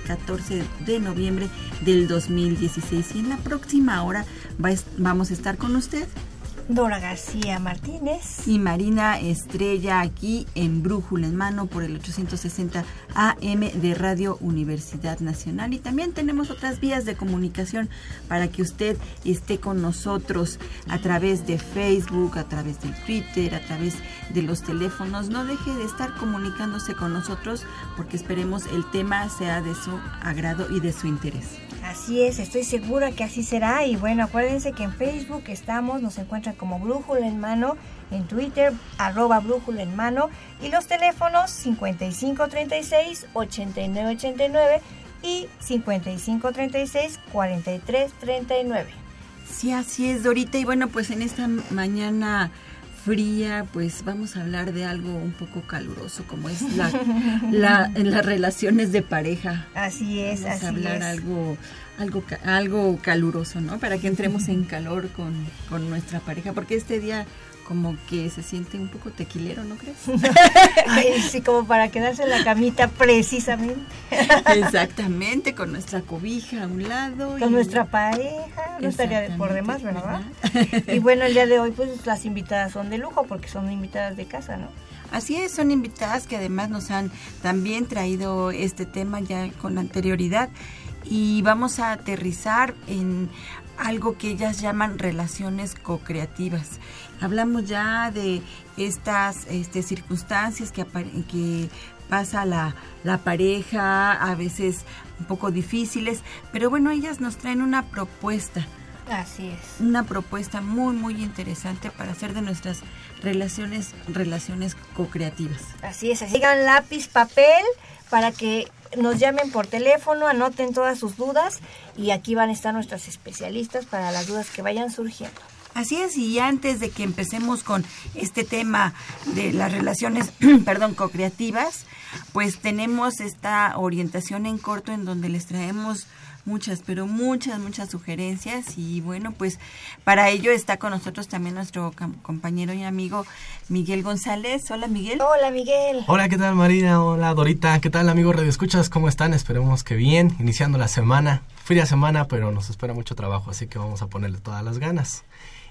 Este 14 de noviembre del 2016. Y en la próxima hora vamos a estar con usted. Dora García Martínez. Y Marina Estrella aquí en Brújula en Mano por el 860 AM de Radio Universidad Nacional. Y también tenemos otras vías de comunicación para que usted esté con nosotros a través de Facebook, a través de Twitter, a través de los teléfonos. No deje de estar comunicándose con nosotros porque esperemos el tema sea de su agrado y de su interés. Así es, estoy segura que así será. Y bueno, acuérdense que en Facebook estamos, nos encuentran como Brújula en Mano, en Twitter, arroba Brújula en Mano, y los teléfonos 5536-8989 y 5536-4339. Sí, así es, Dorita. Y bueno, pues en esta mañana fría, pues vamos a hablar de algo un poco caluroso, como es la, la en las relaciones de pareja. Así es, vamos así a hablar es. algo algo algo caluroso, ¿no? Para que entremos en calor con, con nuestra pareja, porque este día como que se siente un poco tequilero, ¿no crees? Ay, sí, como para quedarse en la camita precisamente. Exactamente, con nuestra cobija a un lado. Con nuestra pareja, no estaría de- por demás, ¿verdad? Y bueno, el día de hoy pues las invitadas son de lujo porque son invitadas de casa, ¿no? Así es, son invitadas que además nos han también traído este tema ya con anterioridad y vamos a aterrizar en algo que ellas llaman relaciones co-creativas. Hablamos ya de estas este, circunstancias que, que pasa la, la pareja, a veces un poco difíciles, pero bueno, ellas nos traen una propuesta Así es. una propuesta muy muy interesante para hacer de nuestras relaciones relaciones co-creativas. Así es, así digan lápiz, papel para que nos llamen por teléfono, anoten todas sus dudas y aquí van a estar nuestras especialistas para las dudas que vayan surgiendo. Así es, y antes de que empecemos con este tema de las relaciones, perdón, co-creativas, pues tenemos esta orientación en corto en donde les traemos muchas, pero muchas, muchas sugerencias y bueno, pues para ello está con nosotros también nuestro compañero y amigo Miguel González. Hola Miguel. Hola Miguel. Hola, ¿qué tal Marina? Hola Dorita, ¿qué tal amigos Radio Escuchas? ¿Cómo están? Esperemos que bien, iniciando la semana. Fría semana, pero nos espera mucho trabajo, así que vamos a ponerle todas las ganas.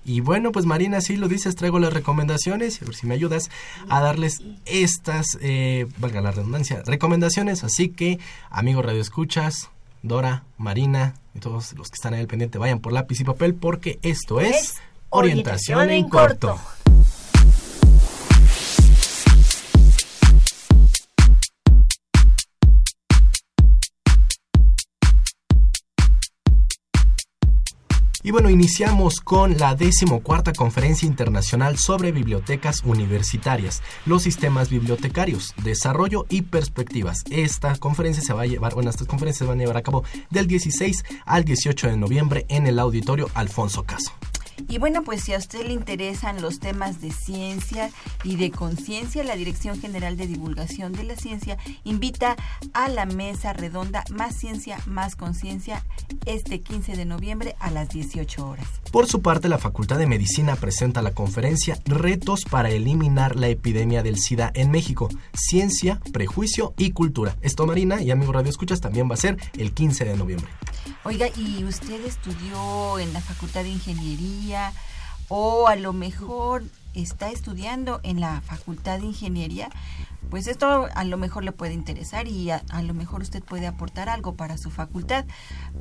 Y bueno, pues Marina, sí lo dices, traigo las recomendaciones, a ver si me ayudas a darles estas, eh, valga la redundancia, recomendaciones. Así que, amigos Radio Escuchas, Dora, Marina y todos los que están ahí al pendiente, vayan por lápiz y papel porque esto es, Es Orientación, Orientación en en corto. Corto. Y bueno, iniciamos con la decimocuarta Conferencia Internacional sobre Bibliotecas Universitarias, los sistemas bibliotecarios, desarrollo y perspectivas. Esta conferencia se va a llevar, bueno, estas conferencias se van a llevar a cabo del 16 al 18 de noviembre en el auditorio Alfonso Caso. Y bueno, pues si a usted le interesan los temas de ciencia y de conciencia, la Dirección General de Divulgación de la Ciencia invita a la mesa redonda Más Ciencia, Más Conciencia este 15 de noviembre a las 18 horas. Por su parte, la Facultad de Medicina presenta la conferencia Retos para eliminar la epidemia del SIDA en México, Ciencia, Prejuicio y Cultura. Esto, Marina y amigos Radio Escuchas, también va a ser el 15 de noviembre. Oiga, ¿y usted estudió en la Facultad de Ingeniería o a lo mejor está estudiando en la Facultad de Ingeniería, pues esto a lo mejor le puede interesar y a, lo mejor usted puede aportar algo para su facultad.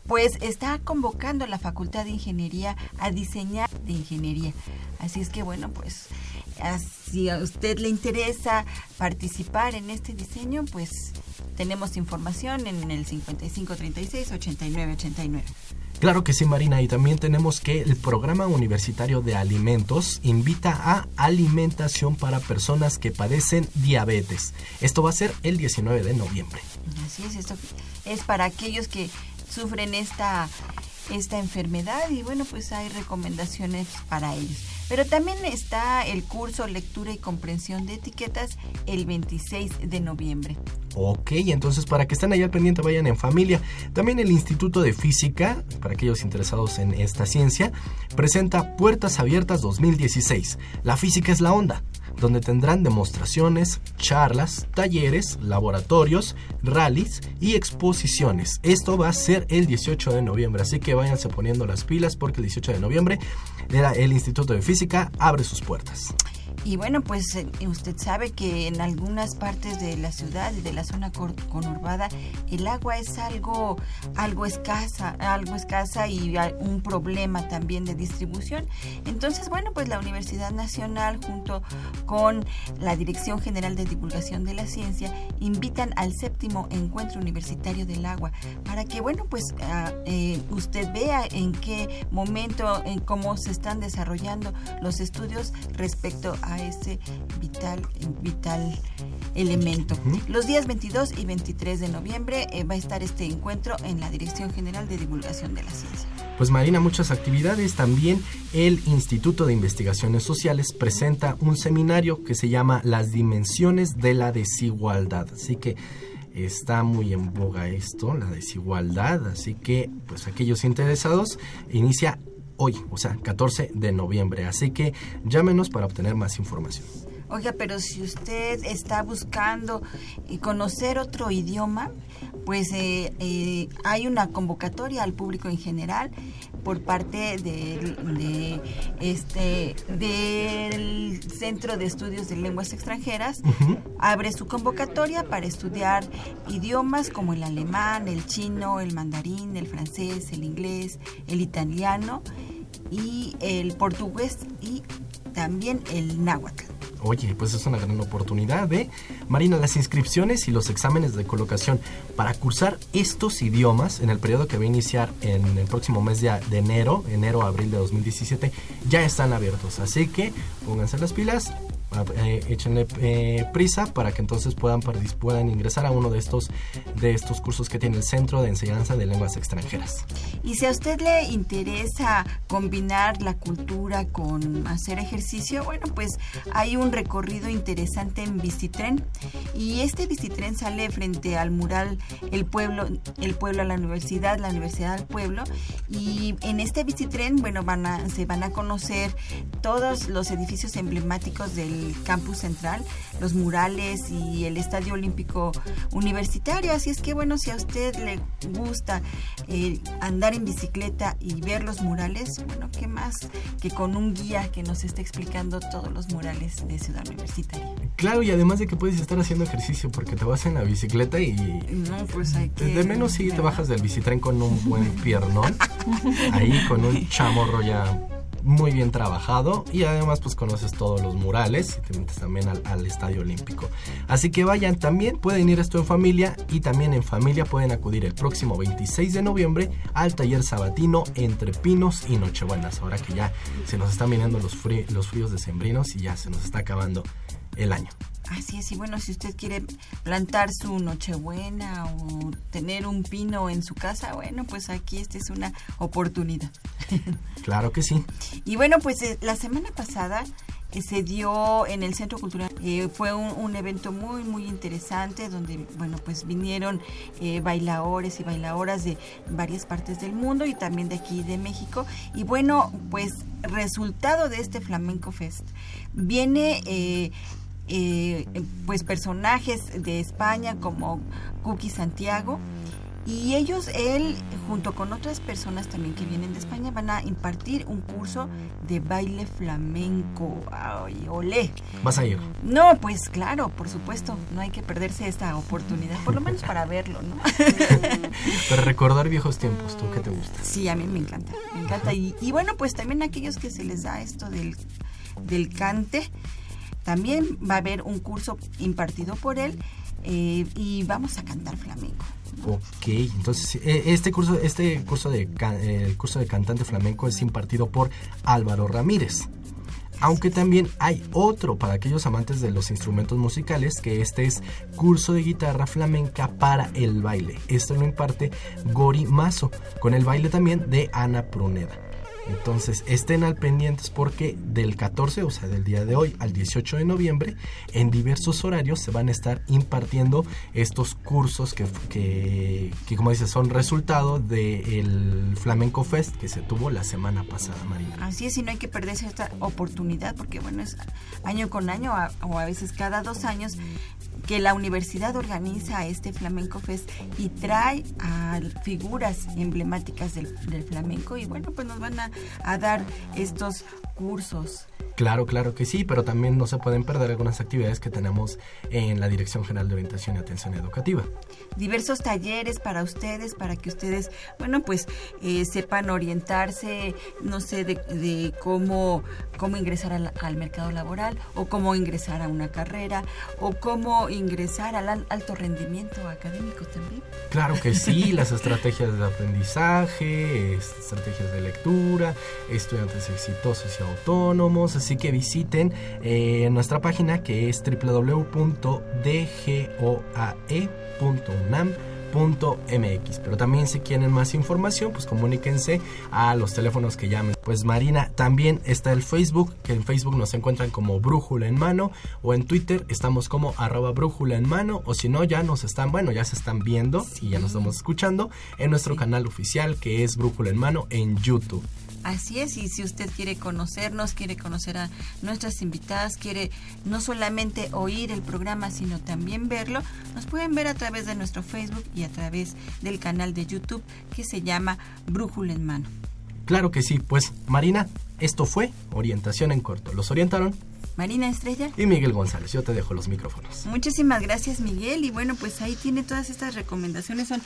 Pues está convocando a la Facultad de Ingeniería a diseñar de ingeniería. Así es que bueno, pues si a usted le interesa participar en este diseño, pues tenemos información en el 5536 8989. Claro que sí, Marina, y también tenemos que el Programa Universitario de Alimentos invita a alimentación para personas que padecen diabetes. Esto va a ser el 19 de noviembre. Así es, esto es para aquellos que sufren esta, esta enfermedad y bueno, pues hay recomendaciones para ellos. Pero también está el curso Lectura y Comprensión de Etiquetas el 26 de noviembre. Ok, entonces para que estén ahí al pendiente vayan en familia. También el Instituto de Física, para aquellos interesados en esta ciencia, presenta Puertas Abiertas 2016. La física es la onda donde tendrán demostraciones, charlas, talleres, laboratorios, rallies y exposiciones. Esto va a ser el 18 de noviembre, así que váyanse poniendo las pilas porque el 18 de noviembre el Instituto de Física abre sus puertas. Y bueno, pues eh, usted sabe que en algunas partes de la ciudad y de la zona conurbada el agua es algo algo escasa, algo escasa y un problema también de distribución. Entonces, bueno, pues la Universidad Nacional junto con la Dirección General de Divulgación de la Ciencia invitan al séptimo encuentro universitario del agua para que, bueno, pues ah, eh, usted vea en qué momento, en cómo se están desarrollando los estudios respecto a ese vital, vital elemento. Los días 22 y 23 de noviembre eh, va a estar este encuentro en la Dirección General de Divulgación de la Ciencia. Pues Marina, muchas actividades. También el Instituto de Investigaciones Sociales presenta un seminario que se llama Las Dimensiones de la Desigualdad. Así que está muy en boga esto, la desigualdad. Así que, pues aquellos interesados, inicia hoy, o sea, 14 de noviembre. Así que llámenos para obtener más información. Oiga, pero si usted está buscando conocer otro idioma, pues eh, eh, hay una convocatoria al público en general por parte de, este del Centro de Estudios de Lenguas Extranjeras. Abre su convocatoria para estudiar idiomas como el alemán, el chino, el mandarín, el francés, el inglés, el italiano y el portugués y también el náhuatl. Oye, pues es una gran oportunidad, ¿eh? Marina, las inscripciones y los exámenes de colocación para cursar estos idiomas en el periodo que va a iniciar en el próximo mes de, de enero, enero-abril de 2017, ya están abiertos. Así que pónganse las pilas, eh, échenle eh, prisa para que entonces puedan, puedan ingresar a uno de estos, de estos cursos que tiene el Centro de Enseñanza de Lenguas Extranjeras. Y si a usted le interesa combinar la cultura con hacer ejercicio, bueno, pues hay un recorrido interesante en bicitren y este bicitren sale frente al mural El Pueblo, el pueblo a la universidad, la universidad al pueblo y en este bicitren, bueno, van a, se van a conocer todos los edificios emblemáticos del campus central, los murales y el Estadio Olímpico Universitario. Así es que bueno, si a usted le gusta eh, andar en bicicleta y ver los murales, bueno, ¿qué más que con un guía que nos esté explicando todos los murales de Ciudad Universitaria? Claro, y además de que puedes estar haciendo ejercicio porque te vas en la bicicleta y... No, pues hay que... De menos si te bajas del bicitren con un buen piernón, ahí con un chamorro ya muy bien trabajado y además pues conoces todos los murales y te metes también al, Estadio Olímpico. Así que vayan también, pueden ir esto en familia y también en familia pueden acudir el próximo 26 de noviembre al taller sabatino entre pinos y nochebuenas. Ahora que ya se nos están viniendo los, los fríos decembrinos y ya se nos está acabando el año. Así es, y bueno, si usted quiere plantar su nochebuena o tener un pino en su casa, bueno, pues aquí esta es una oportunidad. Claro que sí. Y bueno, pues eh, la semana pasada eh, se dio en el Centro Cultural, eh, fue un, evento muy, muy interesante donde, bueno, pues vinieron bailadores y bailadoras de varias partes del mundo y también de aquí de México. Y bueno, pues resultado de este Flamenco Fest viene eh, pues personajes de España como Cookie Santiago Y ellos, él, junto con otras personas también que vienen de España, van a impartir un curso de baile flamenco. ¡Ay, olé! ¿Vas a ir? No, pues claro, por supuesto, no hay que perderse esta oportunidad, por lo menos para verlo, ¿no? Para recordar viejos tiempos, ¿tú qué te gusta? Sí, a mí me encanta, me encanta. Y, y bueno, pues también aquellos que se les da esto del, del cante, también va a haber un curso impartido por él eh, y vamos a cantar flamenco. Ok, entonces eh, este curso, este curso de eh, el curso de cantante flamenco es impartido por Álvaro Ramírez. Aunque también hay otro para aquellos amantes de los instrumentos musicales, que este es curso de guitarra flamenca para el baile. Esto lo imparte Gori Mazo, con el baile también de Ana Pruneda. Entonces estén al pendientes porque del 14, o sea, del día de hoy al 18 de noviembre, en diversos horarios se van a estar impartiendo estos cursos que, que, que, como dices, son resultado del Flamenco Fest que se tuvo la semana pasada, Marina. Así es, y no hay que perderse esta oportunidad porque, bueno, es año con año a- o a veces cada dos años que la universidad organiza este Flamenco Fest y trae a figuras emblemáticas del, del flamenco y, bueno, pues nos van a, a dar estos cursos. Claro, claro que sí, pero también no se pueden perder algunas actividades que tenemos en la Dirección General de Orientación y Atención Educativa. diversos talleres para ustedes, para que ustedes, bueno, pues eh, sepan orientarse, no sé, de, de cómo, cómo ingresar al, al mercado laboral o cómo ingresar a una carrera o cómo ingresar al al- alto rendimiento académico también. Claro que sí, las estrategias de aprendizaje, es- estrategias de lectura, estudiantes exitosos y autónomos, así que visiten eh, nuestra página que es www.dgoae.unam.mx. Pero también si quieren más información, pues comuníquense a los teléfonos que llamen. Pues Marina, también está el Facebook, que en Facebook nos encuentran como Brújula en Mano, o en Twitter estamos como arroba Brújula en Mano, o si no, ya nos están, bueno, ya se están viendo y ya nos estamos escuchando en nuestro canal oficial que es Brújula en Mano en YouTube. Así es, y si usted quiere conocernos, quiere conocer a nuestras invitadas, quiere no solamente oír el programa, sino también verlo, nos pueden ver a través de nuestro Facebook y a través del canal de YouTube que se llama Brújula en Mano. Claro que sí, pues Marina, esto fue Orientación en Corto. Los orientaron Marina Estrella. y Miguel González. Yo te dejo los micrófonos. Muchísimas gracias Miguel y bueno pues ahí tiene todas estas recomendaciones, son,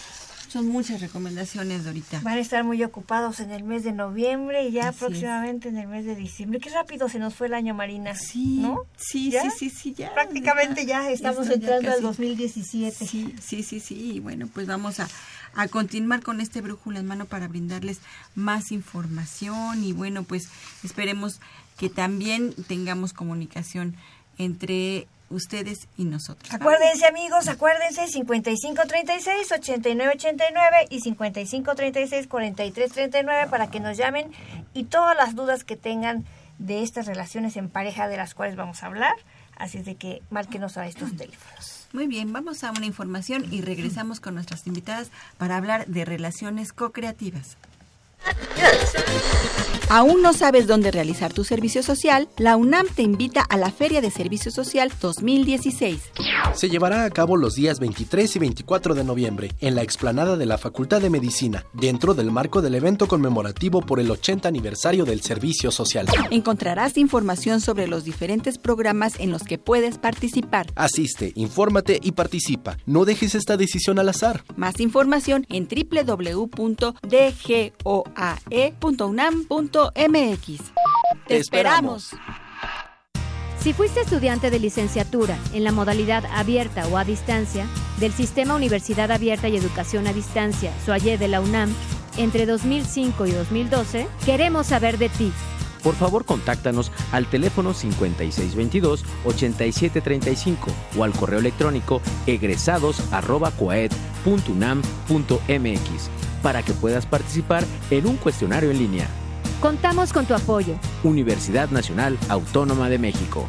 son muchas recomendaciones Dorita. Van a estar muy ocupados en el mes de noviembre y ya Así es. próximamente en el mes de diciembre. Qué rápido se nos fue el año, Marina. Sí, ¿no? sí, ¿Ya? sí, sí, sí, ya. Prácticamente ya estamos ya entrando al casi. 2017. Sí, sí, sí, sí. Y bueno, pues vamos a, a continuar con este brújula en mano para brindarles más información y bueno, pues esperemos que también tengamos comunicación entre ustedes y nosotros. Acuérdense amigos, acuérdense 5536-8989 y 5536-4339 para que nos llamen y todas las dudas que tengan de estas relaciones en pareja de las cuales vamos a hablar. Así es de que márquenos a estos teléfonos. Muy bien, vamos a una información y regresamos con nuestras invitadas para hablar de relaciones co-creativas. ¿Aún no sabes dónde realizar tu servicio social? La UNAM te invita a la Feria de Servicio Social 2016. Se llevará a cabo los días 23 y 24 de noviembre en la explanada de la Facultad de Medicina, dentro del marco del evento conmemorativo por el 80 aniversario del servicio social. Encontrarás información sobre los diferentes programas en los que puedes participar. Asiste, infórmate y participa. No dejes esta decisión al azar. Más información en www.dgoae.unam.mx. ¡Te esperamos! Si fuiste estudiante de licenciatura en la modalidad abierta o a distancia del Sistema Universidad Abierta y Educación a Distancia, SUAYE de la UNAM, entre 2005 y 2012, queremos saber de ti. Por favor, contáctanos al teléfono 5622-8735 o al correo electrónico egresados.coaed.unam.mx para que puedas participar en un cuestionario en línea. Contamos con tu apoyo. Universidad Nacional Autónoma de México.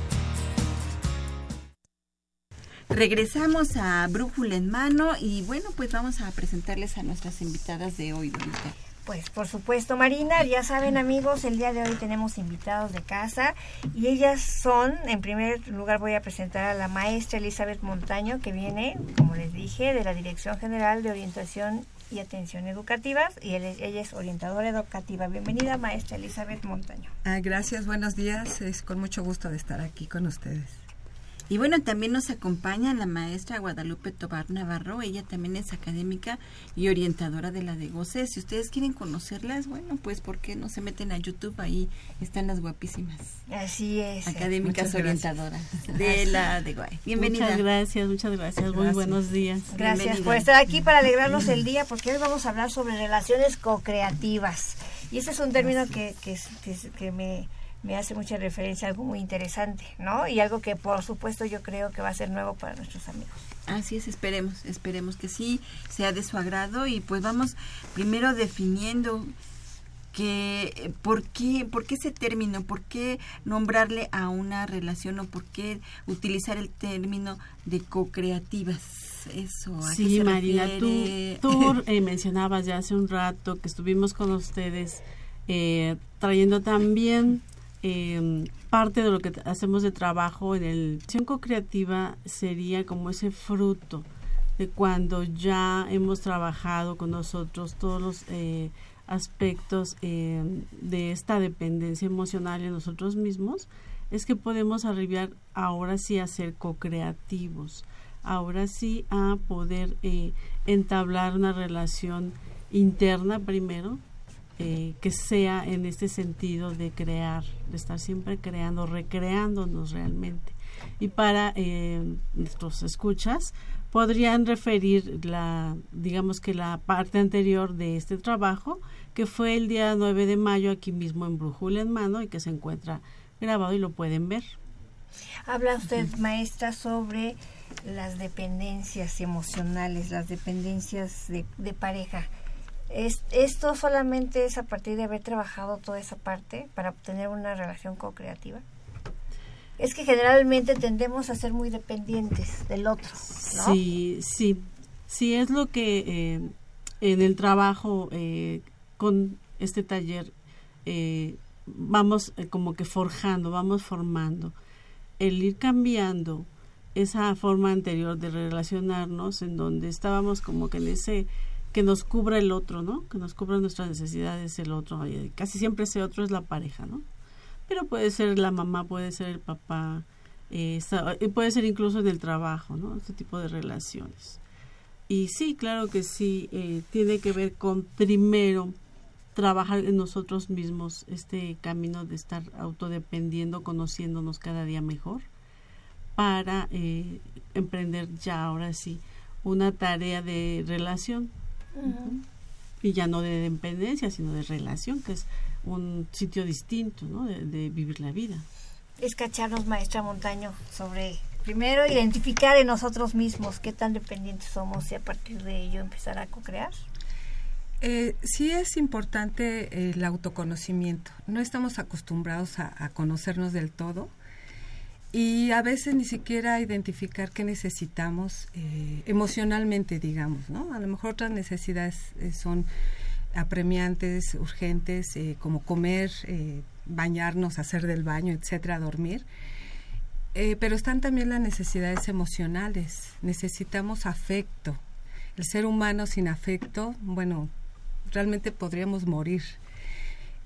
Regresamos a Brújula en Mano y bueno, pues vamos a presentarles a nuestras invitadas de hoy, Dorita. Pues por supuesto, Marina, ya saben amigos, el día de hoy tenemos invitados de casa y ellas son, en primer lugar voy a presentar a la maestra Elizabeth Montaño, que viene, como les dije, de la Dirección General de Orientación y Atención Educativas y ella es orientadora educativa. Bienvenida, maestra Elizabeth Montaño. Ah, gracias, buenos días, es con mucho gusto de estar aquí con ustedes. Y bueno, también nos acompaña la maestra Guadalupe Tobar Navarro. Ella también es académica y orientadora de la de Goce. Si ustedes quieren conocerlas, bueno, pues ¿por qué no se meten a YouTube? Ahí están las guapísimas. Así es. Académicas orientadoras de la de Guay. Bienvenida. Muchas gracias, muchas gracias. Muy buenos días. Gracias por estar aquí para alegrarnos el día, porque hoy vamos a hablar sobre relaciones co-creativas. Y ese es un término que, que, que me me hace mucha referencia a algo muy interesante, ¿no? Y algo que por supuesto yo creo que va a ser nuevo para nuestros amigos. Así es, esperemos, esperemos que sí sea de su agrado y pues vamos primero definiendo que eh, por qué por qué ese término, por qué nombrarle a una relación o por qué utilizar el término de co-creativas. Eso, ¿a sí, Marina, tú, tú eh, mencionabas ya hace un rato que estuvimos con ustedes eh, trayendo también eh, parte de lo que hacemos de trabajo en el Cinco Creativa sería como ese fruto de cuando ya hemos trabajado con nosotros todos los eh, aspectos em, de esta dependencia emocional en nosotros mismos, es que podemos arribar ahora sí a ser co-creativos, ahora sí a poder eh, entablar una relación interna primero eh, que sea en este sentido de crear, de estar siempre creando, recreándonos realmente. Y para eh, nuestros escuchas, podrían referir la, digamos que la parte anterior de este trabajo, que fue el día 9 de mayo aquí mismo en Brújula en Mano y que se encuentra grabado y lo pueden ver. Habla usted, maestra, sobre las dependencias emocionales, las dependencias de, de pareja. Es, ¿Esto solamente es a partir de haber trabajado toda esa parte para obtener una relación co-creativa? Es que generalmente tendemos a ser muy dependientes del otro. Sí, sí. Sí, es lo que eh, en el trabajo eh, con este taller eh, vamos como que forjando, vamos formando. El ir cambiando esa forma anterior de relacionarnos en donde estábamos como que en ese que nos cubra el otro, ¿no? Que nos cubra nuestras necesidades el otro. Casi siempre ese otro es la pareja, ¿no? Pero puede ser la mamá, puede ser el papá, eh, puede ser incluso en el trabajo, ¿no? Este tipo de relaciones. Y sí, claro que sí, eh, tiene que ver con primero trabajar en nosotros mismos este camino de estar autodependiendo, conociéndonos cada día mejor, para eh, emprender ya ahora sí una tarea de relación y ya no de dependencia, sino de relación, que es un sitio distinto ¿no? de, vivir la vida. Es cacharnos, maestra Montaño, sobre primero identificar en nosotros mismos qué tan dependientes somos y a partir de ello empezar a co-crear. Eh, sí es importante el autoconocimiento. No estamos acostumbrados a conocernos del todo y a veces ni siquiera identificar qué necesitamos eh, emocionalmente, digamos, ¿no? A lo mejor otras necesidades eh, son apremiantes, urgentes, eh, como comer, bañarnos, hacer del baño, etcétera, dormir. pero están también las necesidades emocionales. Necesitamos afecto. El ser humano sin afecto, bueno, realmente podríamos morir.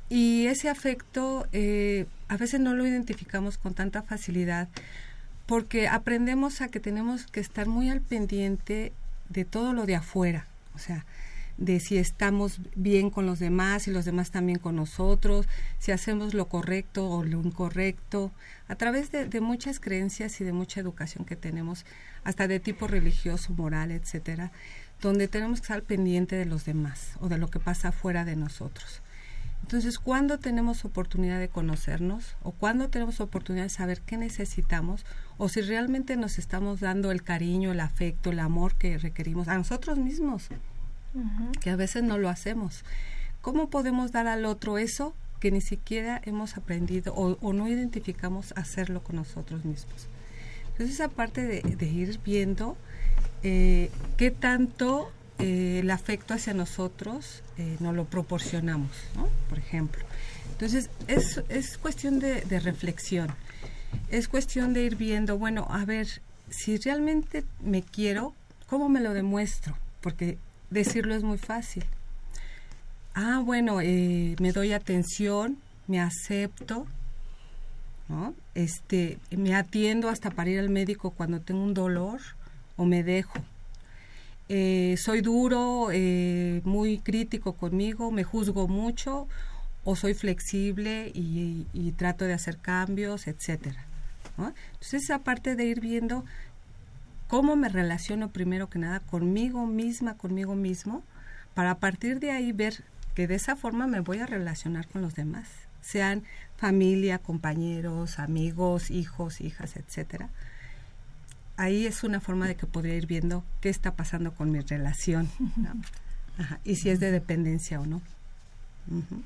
Y ese afecto a veces no lo identificamos con tanta facilidad porque aprendemos a que tenemos que estar muy al pendiente de todo lo de afuera, o sea, de si estamos bien con los demás y los demás también con nosotros, si hacemos lo correcto o lo incorrecto, a través de, de muchas creencias y de mucha educación que tenemos, hasta de tipo religioso, moral, etcétera, donde tenemos que estar pendiente de los demás o de lo que pasa fuera de nosotros. Entonces, ¿cuándo tenemos oportunidad de conocernos o cuándo tenemos oportunidad de saber qué necesitamos o si realmente nos estamos dando el cariño, el afecto, el amor que requerimos a nosotros mismos, que a veces no lo hacemos? ¿Cómo podemos dar al otro eso que ni siquiera hemos aprendido o, no identificamos hacerlo con nosotros mismos? Entonces, esa parte de, ir viendo eh, qué tanto eh, el afecto hacia nosotros eh, nos lo proporcionamos, ¿no? Por ejemplo. Entonces, es, es cuestión de, de reflexión. Es cuestión de ir viendo, bueno, a ver, si realmente me quiero, ¿cómo me lo demuestro? Porque decirlo es muy fácil. Ah, bueno, eh, me doy atención, me acepto, ¿no? Este, me atiendo hasta para ir al médico cuando tengo un dolor o me dejo. Eh, soy duro, eh, muy crítico conmigo, me juzgo mucho o soy flexible y, trato de hacer cambios, etcétera. ¿no? Entonces esa parte de ir viendo cómo me relaciono primero que nada conmigo misma, conmigo mismo, para a partir de ahí ver que de esa forma me voy a relacionar con los demás, sean familia, compañeros, amigos, hijos, hijas, etcétera. Ahí es una forma de que podría ir viendo qué está pasando con mi relación ¿no? Ajá, y si es de dependencia o no. Uh -huh.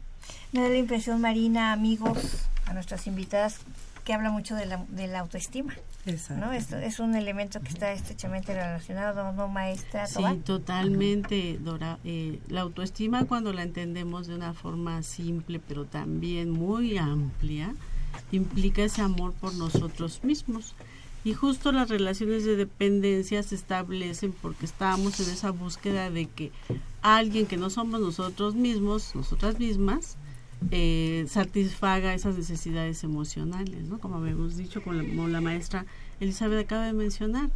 Me da la impresión, Marina, amigos, a nuestras invitadas, que habla mucho de la, de la autoestima. Exacto. ¿no? Esto es un elemento que está estrechamente relacionado, ¿no, maestra? Sí, totalmente, Dora. Eh, la autoestima, cuando la entendemos de una forma simple, pero también muy amplia, implica ese amor por nosotros mismos. Y justo las relaciones de dependencia se establecen porque estábamos en esa búsqueda de que alguien que no somos nosotros mismos, nosotras mismas, eh, satisfaga esas necesidades emocionales, ¿no? Como habíamos dicho, como la, maestra Elizabeth acaba de mencionar.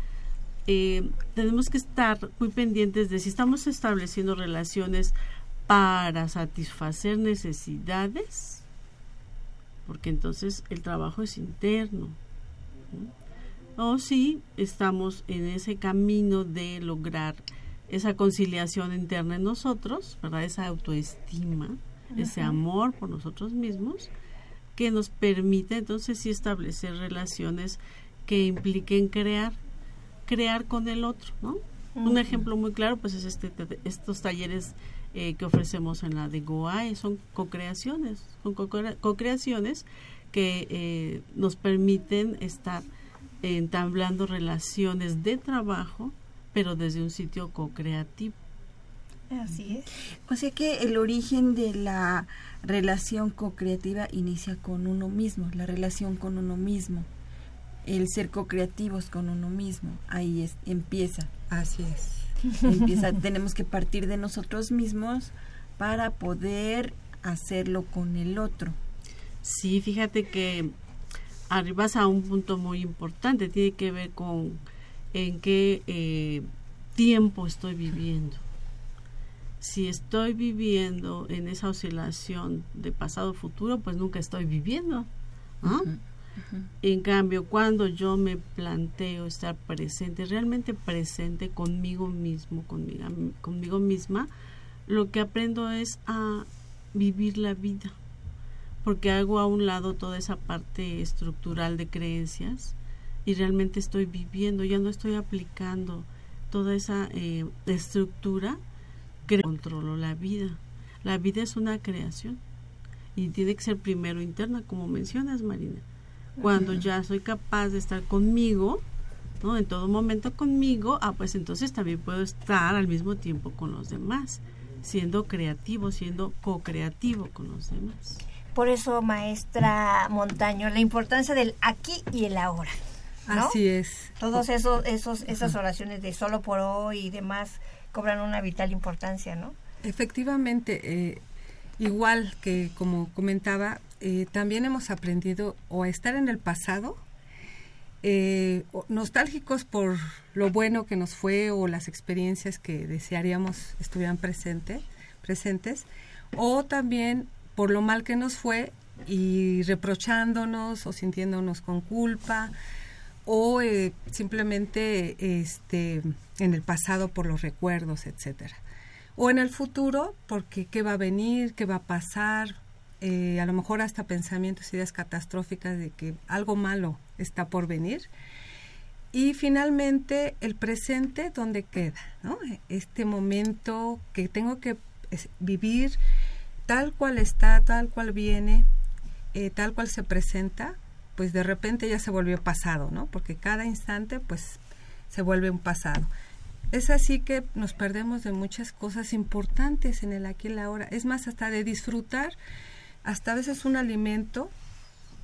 Eh, tenemos que estar muy pendientes de si estamos estableciendo relaciones para satisfacer necesidades, porque entonces el trabajo es interno. ¿no? O si estamos en ese camino de lograr esa conciliación interna en nosotros, ¿verdad? Esa autoestima, ese amor por nosotros mismos que nos permite entonces sí establecer relaciones que impliquen crear crear con el otro no un ejemplo muy claro pues es este estos talleres eh, que ofrecemos en la de Goa son co-creaciones son co-creaciones que eh, nos permiten estar entablando relaciones de trabajo pero desde un sitio co-creativo Así es. O sea que el origen de la relación co-creativa inicia con uno mismo, la relación con uno mismo, el ser co-creativos con uno mismo, ahí es, empieza. Así es. Empieza, tenemos que partir de nosotros mismos para poder hacerlo con el otro. Sí, fíjate que arribas a un punto muy importante, tiene que ver con en qué eh, tiempo estoy viviendo si estoy viviendo en esa oscilación de pasado-futuro, pues nunca estoy viviendo. ¿no? Uh -huh, uh -huh. En cambio, cuando yo me planteo estar presente, realmente presente conmigo mismo, conmigo, conmigo misma, lo que aprendo es a vivir la vida, porque hago a un lado toda esa parte estructural de creencias y realmente estoy viviendo, ya no estoy aplicando toda esa eh, estructura controlo la vida. La vida es una creación y tiene que ser primero interna, como mencionas, Marina. Cuando uh -huh. ya soy capaz de estar conmigo, ¿no? En todo momento conmigo, ah, pues entonces también puedo estar al mismo tiempo con los demás, siendo creativo, siendo co-creativo con los demás. Por eso, maestra Montaño, la importancia del aquí y el ahora. ¿no? Así es. Todos esos, esos, esas oraciones de solo por hoy y demás cobran una vital importancia, ¿no? Efectivamente, eh, igual que como comentaba, eh, también hemos aprendido o a estar en el pasado, eh, nostálgicos por lo bueno que nos fue o las experiencias que desearíamos estuvieran presente, presentes, o también por lo mal que nos fue y reprochándonos o sintiéndonos con culpa o eh, simplemente este en el pasado por los recuerdos, etcétera. O en el futuro, porque qué va a venir, qué va a pasar, eh, a lo mejor hasta pensamientos, ideas catastróficas de que algo malo está por venir. Y finalmente el presente, ¿dónde queda? ¿no? Este momento que tengo que vivir tal cual está, tal cual viene, eh, tal cual se presenta, pues de repente ya se volvió pasado, ¿no? Porque cada instante pues se vuelve un pasado. Es así que nos perdemos de muchas cosas importantes en el aquí y la ahora. Es más, hasta de disfrutar, hasta a veces un alimento,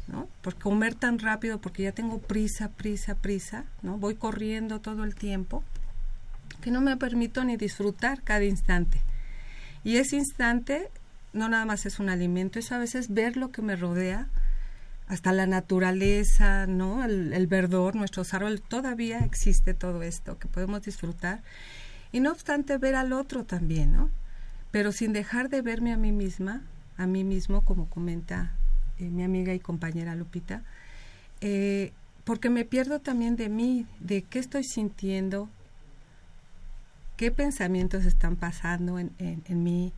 ¿no? Por comer tan rápido, porque ya tengo prisa, prisa, prisa, ¿no? Voy corriendo todo el tiempo, que no me permito ni disfrutar cada instante. Y ese instante no nada más es un alimento, es a veces ver lo que me rodea, hasta la naturaleza, ¿no? El, verdor, nuestros árboles, todavía existe todo esto que podemos disfrutar. Y no obstante, ver al otro también, ¿no? Pero sin dejar de verme a mí misma, a mí mismo, como comenta eh, mi amiga y compañera Lupita, eh, porque me pierdo también de mí, de qué estoy sintiendo, qué pensamientos están pasando en, en, mí,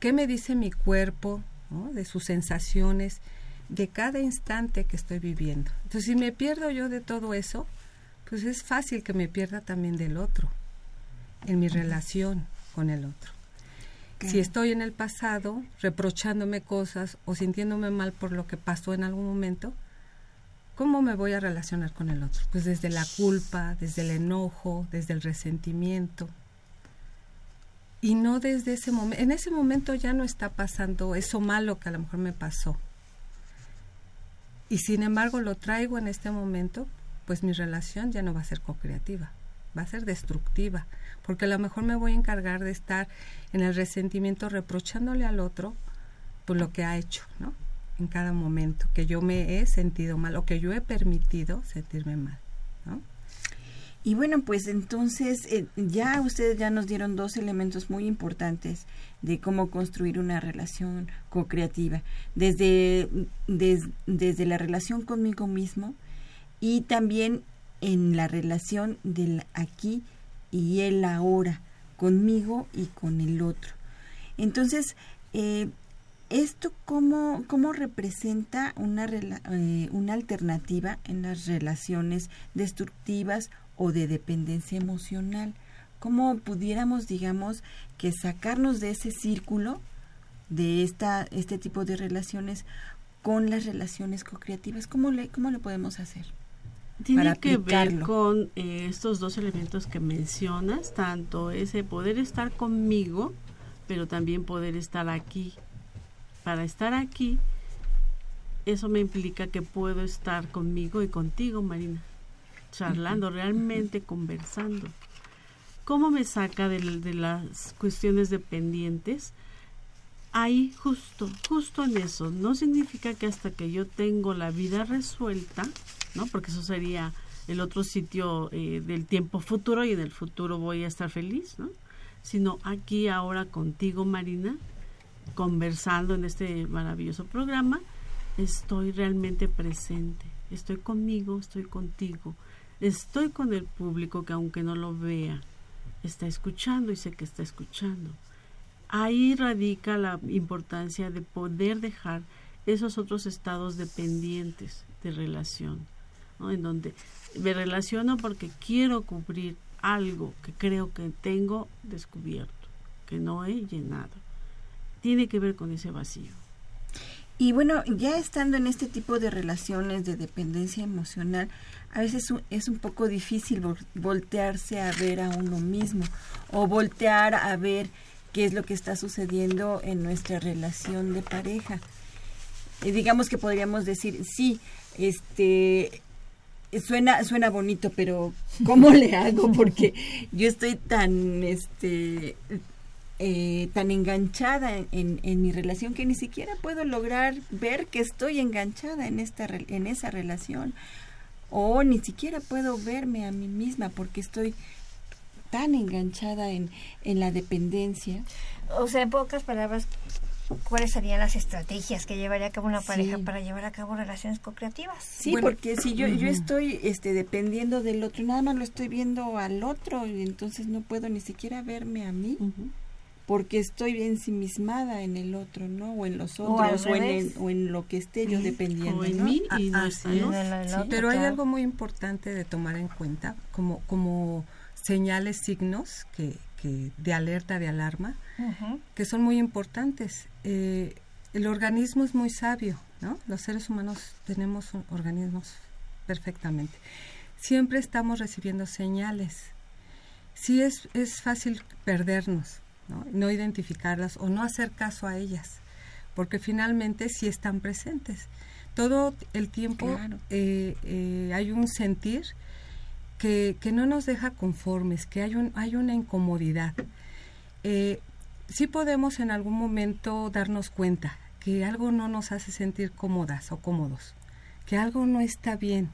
qué me dice mi cuerpo, de sus sensaciones de cada instante que estoy viviendo. Entonces, si me pierdo yo de todo eso, pues es fácil que me pierda también del otro, en mi relación con el otro. Si estoy en el pasado reprochándome cosas o sintiéndome mal por lo que pasó en algún momento, ¿cómo me voy a relacionar con el otro? Pues desde la culpa, desde el enojo, desde el resentimiento. Y no desde ese momento. En ese momento ya no está pasando eso malo que a lo mejor me pasó y sin embargo lo traigo en este momento, pues mi relación ya no va a ser co-creativa, va a ser destructiva, porque a lo mejor me voy a encargar de estar en el resentimiento reprochándole al otro por lo que ha hecho, ¿no? En cada momento, que yo me he sentido mal o que yo he permitido sentirme mal. Y bueno, pues entonces eh, ya ustedes ya nos dieron dos elementos muy importantes de cómo construir una relación co-creativa, desde, desde la relación conmigo mismo y también en la relación del aquí y el ahora, conmigo y con el otro. Entonces, eh, ¿esto cómo, cómo representa una, eh, una alternativa en las relaciones destructivas o de dependencia emocional. ¿Cómo pudiéramos, digamos, que sacarnos de ese círculo de esta, este tipo de relaciones con las relaciones co-creativas? ¿Cómo le, cómo le podemos hacer? Tiene que ver con eh, estos dos elementos que mencionas, tanto ese poder estar conmigo, pero también poder estar aquí. Para estar aquí, eso me implica que puedo estar conmigo y contigo, Marina charlando, realmente conversando. ¿Cómo me saca de, las cuestiones dependientes? Ahí justo, justo en eso. No significa que hasta que yo tengo la vida resuelta, ¿no? Porque eso sería el otro sitio eh, del tiempo futuro y en el futuro voy a estar feliz, ¿no? Sino aquí ahora contigo, Marina, conversando en este maravilloso programa, estoy realmente presente. Estoy conmigo, estoy contigo. Estoy con el público que aunque no lo vea, está escuchando y sé que está escuchando. Ahí radica la importancia de poder dejar esos otros estados dependientes de relación, en donde me relaciono porque quiero cubrir algo que creo que tengo descubierto, que no he llenado. Tiene que ver con ese vacío. Y bueno, ya estando en este tipo de relaciones de dependencia emocional, a veces es un poco difícil voltearse a ver a uno mismo o voltear a ver qué es lo que está sucediendo en nuestra relación de pareja. Y digamos que podríamos decir, sí, este suena suena bonito, pero ¿cómo le hago? Porque yo estoy tan este eh, tan enganchada en, en, mi relación que ni siquiera puedo lograr ver que estoy enganchada en esta en esa relación. O ni siquiera puedo verme a mí misma porque estoy tan enganchada en, en la dependencia. O sea, en pocas palabras, ¿cuáles serían las estrategias que llevaría a cabo una pareja para llevar a cabo relaciones co-creativas? Sí, porque si yo, yo estoy este, dependiendo del otro, nada más lo estoy viendo al otro y entonces no puedo ni siquiera verme a mí porque estoy ensimismada en el otro, ¿no? O en los otros, o, en, o en, lo que esté yo dependiendo. O en mí y no Pero hay algo muy importante de tomar en cuenta, como, como señales, signos que, que de alerta, de alarma, que son muy importantes. Eh, el organismo es muy sabio, ¿no? Los seres humanos tenemos organismos perfectamente. Siempre estamos recibiendo señales sí es, es fácil perdernos, ¿no? no identificarlas o no hacer caso a ellas, porque finalmente sí están presentes. Todo el tiempo eh, eh, hay un sentir que, que, no nos deja conformes, que hay, un, hay una incomodidad. Eh, sí podemos en algún momento darnos cuenta que algo no nos hace sentir cómodas o cómodos, que algo no está bien.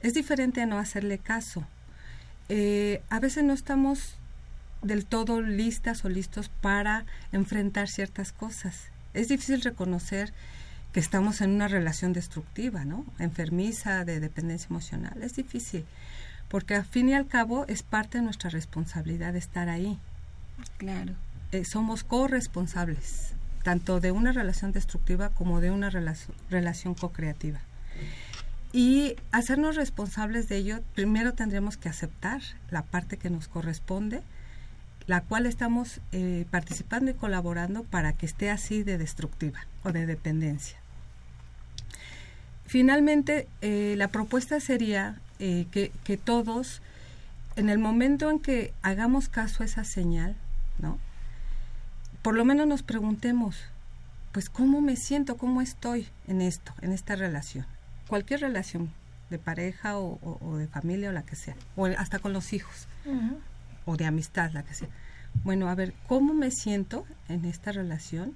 Es diferente a no hacerle caso. Eh, a veces no estamos del todo listas o listos para enfrentar ciertas cosas. Es difícil reconocer que estamos en una relación destructiva, ¿no? Enfermiza, de dependencia emocional. Es difícil, porque al fin y al cabo es parte de nuestra responsabilidad estar ahí. Claro. Eh, somos corresponsables, tanto de una relación destructiva como de una relación co-creativa. Y hacernos responsables de ello, primero tendremos que aceptar la parte que nos corresponde, la cual estamos eh, participando y colaborando para que esté así de destructiva o de dependencia. Finalmente, eh, la propuesta sería eh, que, que, todos, en el momento en que hagamos caso a esa señal, ¿no? Por lo menos nos preguntemos, pues, ¿cómo me siento? ¿Cómo estoy en esto, en esta relación? cualquier relación de pareja o, de familia o la que sea, o hasta con los hijos, o de amistad, la que sea. Bueno, a ver, ¿cómo me siento en esta relación?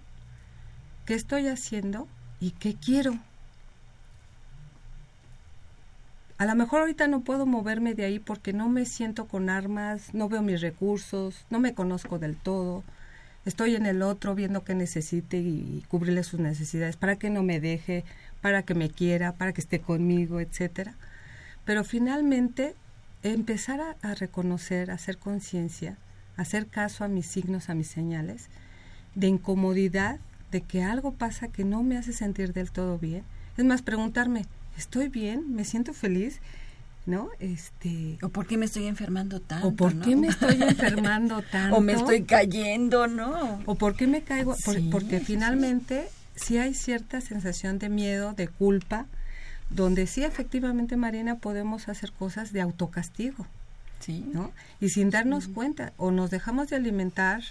¿Qué estoy haciendo? ¿Y qué quiero? A lo mejor ahorita no puedo moverme de ahí porque no me siento con armas, no veo mis recursos, no me conozco del todo. Estoy en el otro viendo qué necesite y, y cubrirle sus necesidades para que no me deje para que me quiera, para que esté conmigo, etcétera. Pero finalmente empezar a, reconocer, a hacer conciencia, hacer caso a mis signos, a mis señales, de incomodidad, de que algo pasa que no me hace sentir del todo bien. Es más, preguntarme, ¿estoy bien? ¿Me siento feliz? ¿no? Este, o por qué me estoy enfermando tanto, o por qué me estoy enfermando tanto, o me estoy cayendo, ¿no? O por qué me caigo, porque finalmente sí hay cierta sensación de miedo, de culpa, donde sí efectivamente, Marina, podemos hacer cosas de autocastigo. Sí. ¿no? Y sin darnos cuenta, o nos dejamos de alimentar,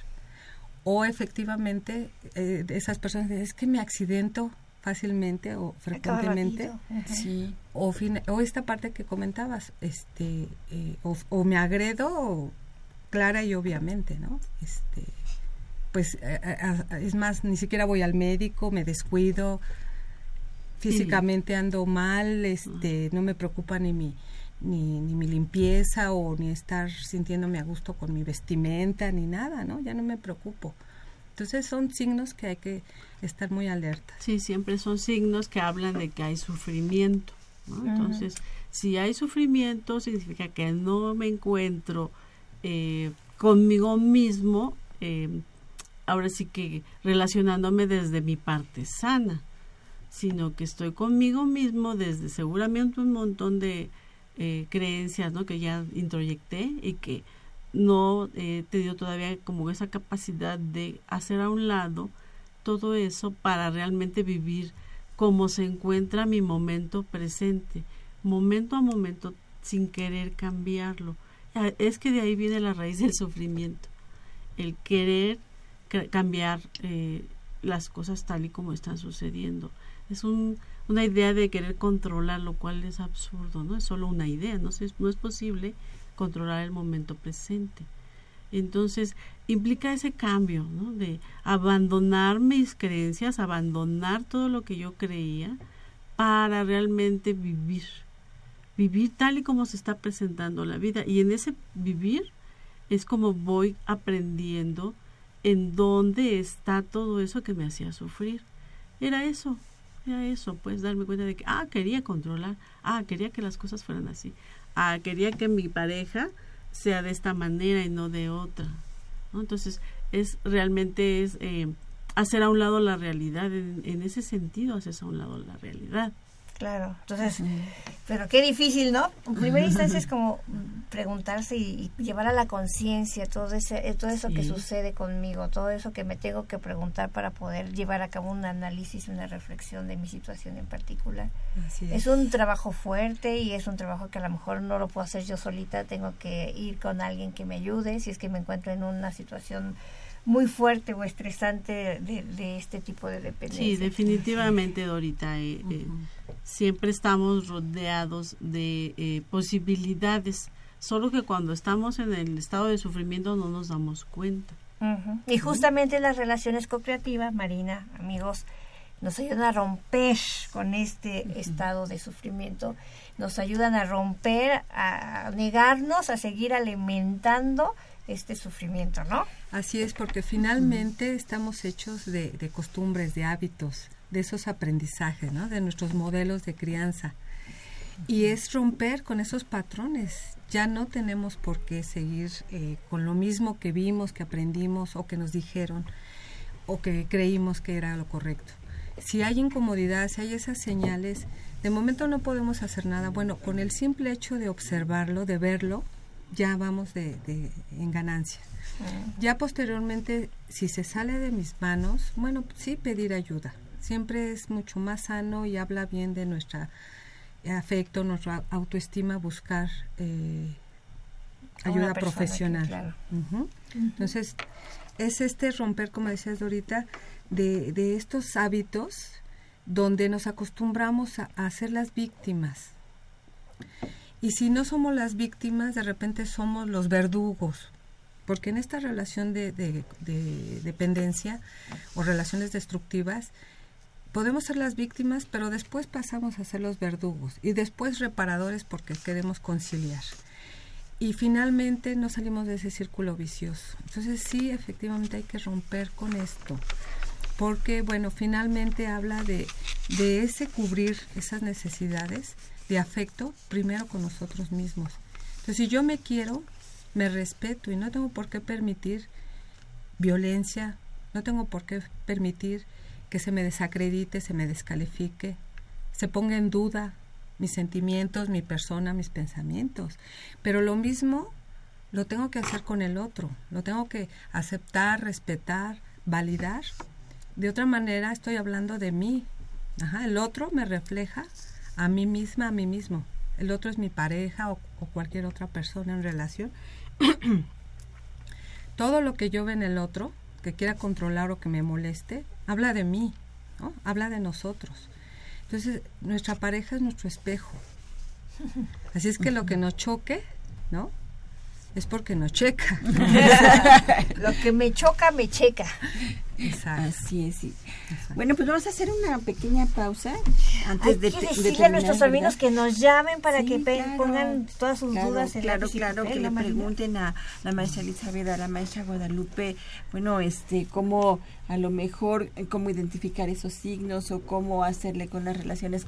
o efectivamente eh, esas personas dicen, es que me accidento fácilmente o frecuentemente sí. o, o esta parte que comentabas este eh, o, o, me agredo clara y obviamente no este pues eh, eh, es más, ni siquiera voy al médico, me descuido, físicamente ando mal, este, no me preocupa ni mi, ni, ni mi limpieza o ni estar sintiéndome a gusto con mi vestimenta ni nada, ¿no? Ya no me preocupo. Entonces son signos que hay que estar muy alerta. Sí, siempre son signos que hablan de que hay sufrimiento. ¿no? Entonces, si hay sufrimiento, significa que no me encuentro eh, conmigo mismo eh, ahora sí que relacionándome desde mi parte sana, sino que estoy conmigo mismo desde seguramente un montón de eh, creencias ¿no? que ya introyecté y que no he tenido todavía como esa capacidad de hacer a un lado todo eso para realmente vivir como se encuentra mi momento presente, momento a momento, sin querer cambiarlo. Es que de ahí viene la raíz del sufrimiento, el querer cambiar eh, las cosas tal y como están sucediendo. Es un, una idea de querer controlar, lo cual es absurdo, ¿no? Es solo una idea, no, no es posible controlar el momento presente. Entonces, implica ese cambio, ¿no? De abandonar mis creencias, abandonar todo lo que yo creía para realmente vivir. Vivir tal y como se está presentando la vida. Y en ese vivir es como voy aprendiendo en dónde está todo eso que me hacía sufrir. Era eso, era eso, pues darme cuenta de que, ah, quería controlar, ah, quería que las cosas fueran así, ah, quería que mi pareja sea de esta manera y no de otra. Entonces, es realmente es eh, hacer a un lado la realidad, en, ese sentido haces a un lado la realidad. Claro, entonces, pero qué difícil, ¿no? En primera instancia es como preguntarse y, llevar a la conciencia todo ese eh, todo eso que sucede conmigo, todo eso que me tengo que preguntar para poder llevar a cabo un análisis, una reflexión de mi situación en particular. es. un trabajo fuerte y es un trabajo que a lo mejor no lo puedo hacer yo solita, tengo que ir con alguien que me ayude si es que me encuentro en una situación muy fuerte o estresante de, este tipo de dependencia. Sí, definitivamente, Dorita. Eh, eh, siempre estamos rodeados de eh, posibilidades, solo que cuando estamos en el estado de sufrimiento no nos damos cuenta. Y justamente las relaciones co-creativas, Marina, amigos, nos ayudan a romper con este estado de sufrimiento, nos ayudan a romper, a negarnos, a seguir alimentando este sufrimiento, ¿no? Así es, porque finalmente estamos hechos de, costumbres, de hábitos, de esos aprendizajes, ¿no? De nuestros modelos de crianza. Y es romper con esos patrones. Ya no tenemos por qué seguir eh, con lo mismo que vimos, que aprendimos o que nos dijeron o que creímos que era lo correcto. Si hay incomodidad, si hay esas señales, de momento no podemos hacer nada. Bueno, con el simple hecho de observarlo, de verlo, ya vamos de, en ganancia. Ya posteriormente, si se sale de mis manos, bueno, sí pedir ayuda. Siempre es mucho más sano y habla bien de nuestro afecto, nuestra autoestima, buscar eh, ayuda profesional. Entonces, es este romper, como decías Dorita, de, de estos hábitos donde nos acostumbramos a, a ser las víctimas. Y si no somos las víctimas, de repente somos los verdugos. Porque en esta relación de, dependencia o relaciones destructivas, podemos ser las víctimas, pero después pasamos a ser los verdugos y después reparadores porque queremos conciliar. Y finalmente no salimos de ese círculo vicioso. Entonces sí, efectivamente hay que romper con esto, porque bueno, finalmente habla de, de ese cubrir esas necesidades de afecto primero con nosotros mismos. Entonces, si yo me quiero, me respeto y no tengo por qué permitir violencia, no tengo por qué permitir que se me desacredite, se me descalifique, se ponga en duda mis sentimientos, mi persona, mis pensamientos. Pero lo mismo lo tengo que hacer con el otro, lo tengo que aceptar, respetar, validar. De otra manera estoy hablando de mí. El otro me refleja a mí misma, a mí mismo. El otro es mi pareja o, cualquier otra persona en relación. Todo lo que yo ve en el otro, que quiera controlar o que me moleste, habla de mí, ¿no? habla de nosotros. Entonces, nuestra pareja es nuestro espejo. Así es que lo que nos choque, ¿no? Es porque nos checa. lo que me choca, me checa. Así es. Sí. Bueno, pues vamos a hacer una pequeña pausa antes de, decirle a nuestros amigos que nos llamen para que pongan todas sus dudas en claro, claro, que le pregunten a la maestra Elizabeth, a la maestra Guadalupe, bueno, este, cómo a lo mejor eh, cómo identificar esos signos o cómo hacerle con las relaciones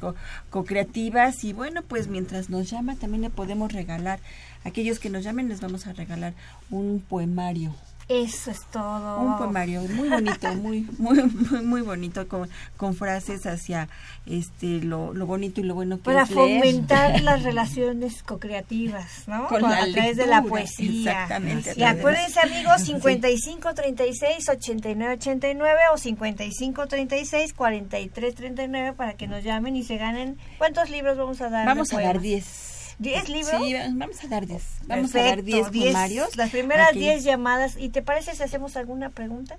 co-creativas y bueno, pues mientras nos llama también le podemos regalar, aquellos que nos llamen les vamos a regalar un poemario eso es todo. Un poemario muy bonito, muy muy muy, bonito con, con frases hacia este lo, lo bonito y lo bueno que Para fomentar las relaciones co-creativas, ¿no? Con a través de la poesía. Exactamente. Y acuérdense amigos, 55 36 89 89 o 55 36 43 39 para que nos llamen y se ganen. ¿Cuántos libros vamos a dar? Vamos a dar 10. ¿10 libros? Sí, vamos a dar 10. Vamos a dar 10 primarios. Las primeras 10 llamadas. ¿Y te parece si hacemos alguna pregunta?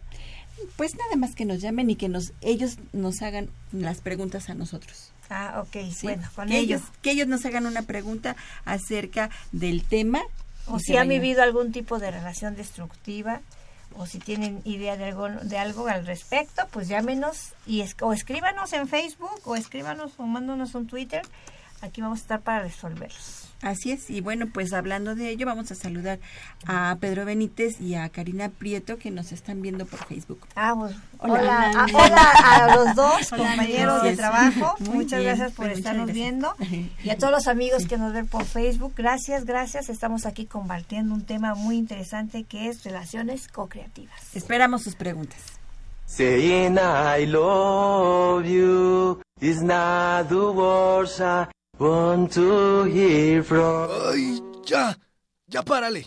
Pues nada más que nos llamen y que nos ellos nos hagan las preguntas a nosotros. Ah, ok. Bueno, con que ellos. Que ellos nos hagan una pregunta acerca del tema. O si han vivido algún tipo de relación destructiva o si tienen idea de algo, de algo al respecto, pues llámenos y o escríbanos en Facebook o escríbanos o mándanos un Twitter aquí vamos a estar para resolverlos. Así es, y bueno, pues hablando de ello, vamos a saludar a Pedro Benítez y a Karina Prieto que nos están viendo por Facebook. Ah, pues, hola, hola, a, los dos compañeros de trabajo, muchas gracias por estarnos viendo. Y a todos los amigos que nos ven por Facebook, gracias, gracias, estamos aquí compartiendo un tema muy interesante que es relaciones co-creativas. Esperamos sus preguntas. Saying I love you is not the words I want to hear from. ¡Ay, ya! ¡Ya párale!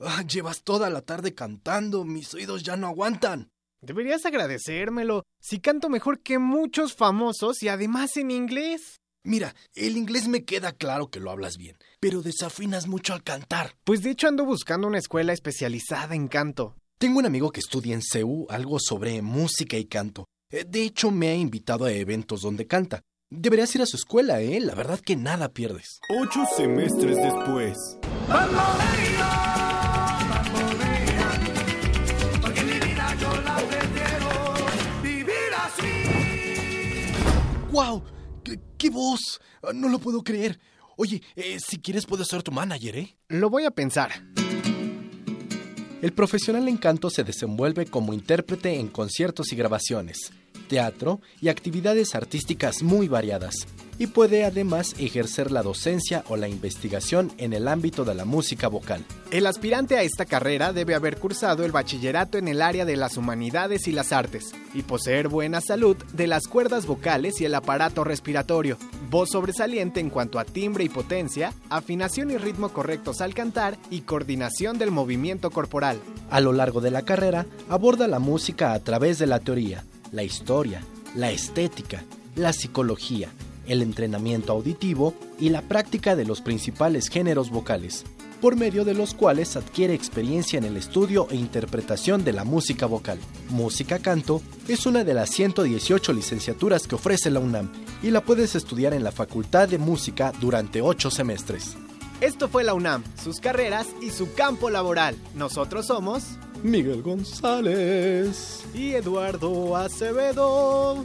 Ah, llevas toda la tarde cantando, mis oídos ya no aguantan. Deberías agradecérmelo. Si canto mejor que muchos famosos y además en inglés. Mira, el inglés me queda claro que lo hablas bien, pero desafinas mucho al cantar. Pues de hecho ando buscando una escuela especializada en canto. Tengo un amigo que estudia en CEU algo sobre música y canto. Eh, De hecho, me ha invitado a eventos donde canta. Deberías ir a su escuela, ¿eh? La verdad que nada pierdes. Ocho semestres después. Porque mi vida yo la prefiero vivir así. ¡Guau! ¿Qué, qué voz? Ah, No lo puedo creer. Oye, eh, si quieres puedo ser tu manager, ¿eh? Lo voy a pensar. El profesional en canto se desenvuelve como intérprete en conciertos y grabaciones, teatro y actividades artísticas muy variadas, y puede además ejercer la docencia o la investigación en el ámbito de la música vocal. El aspirante a esta carrera debe haber cursado el bachillerato en el área de las humanidades y las artes, y poseer buena salud de las cuerdas vocales y el aparato respiratorio, voz sobresaliente en cuanto a timbre y potencia, afinación y ritmo correctos al cantar y coordinación del movimiento corporal. A lo largo de la carrera, aborda la música a través de la teoría, la historia, la estética, la psicología, el entrenamiento auditivo y la práctica de los principales géneros vocales, por medio de los cuales adquiere experiencia en el estudio e interpretación de la música vocal. Música Canto es una de las 118 licenciaturas que ofrece la UNAM y la puedes estudiar en la Facultad de Música durante 8 semestres. Esto fue la UNAM, sus carreras y su campo laboral. Nosotros somos Miguel González y Eduardo Acevedo.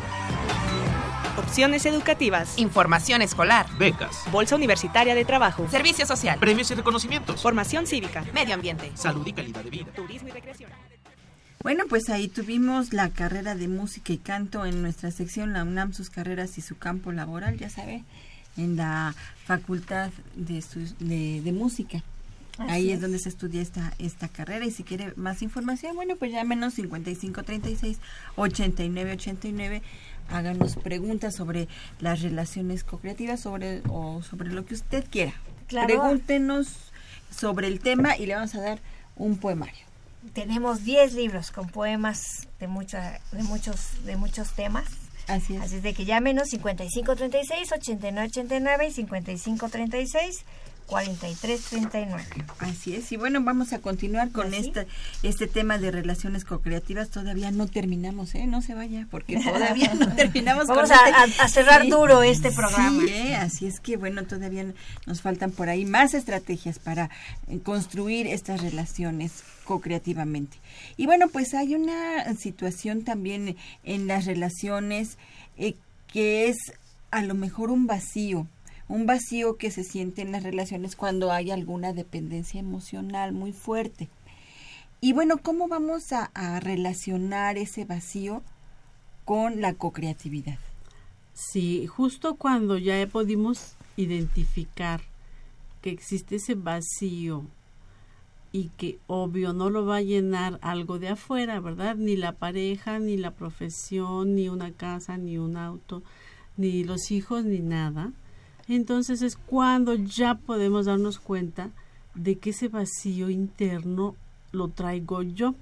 Opciones educativas. Información escolar. Becas. Bolsa Universitaria de Trabajo. Servicio Social. Premios y reconocimientos. Formación cívica. Medio ambiente. Salud y calidad de vida. Turismo y recreación. Bueno, pues ahí tuvimos la carrera de música y canto en nuestra sección, la UNAM, sus carreras y su campo laboral, ya sabe, en la Facultad de, Estu- de, de Música. Así Ahí es. es. donde se estudia esta, esta carrera y si quiere más información, bueno, pues llámenos 5536 8989 háganos preguntas sobre las relaciones co-creativas sobre, o sobre lo que usted quiera. Claro. Pregúntenos sobre el tema y le vamos a dar un poemario. Tenemos 10 libros con poemas de, mucha, de, muchos, de muchos temas. Así es. Así es de que llámenos 5536-8989 y 5536-4339. Así es, y bueno, vamos a continuar con ¿Así? este, este tema de relaciones co-creativas. Todavía no terminamos, ¿eh? No se vaya, porque todavía no terminamos Vamos con a- este- a- a cerrar duro este programa. Sí, ¿eh? así es que bueno, todavía nos faltan por ahí más estrategias para eh, construir estas relaciones co-creativamente. Y bueno, pues hay una situación también en las relaciones eh, que es a lo mejor un vacío un vacío que se siente en las relaciones cuando hay alguna dependencia emocional muy fuerte. Y bueno, ¿cómo vamos a, relacionar ese vacío con la co-creatividad? Sí, justo cuando ya pudimos identificar que existe ese vacío y que obvio no lo va a llenar algo de afuera, ¿verdad? Ni la pareja, ni la profesión, ni una casa, ni un auto, ni los hijos, ni nada. Entonces es cuando ya podemos darnos cuenta de que ese vacío interno lo traigo yo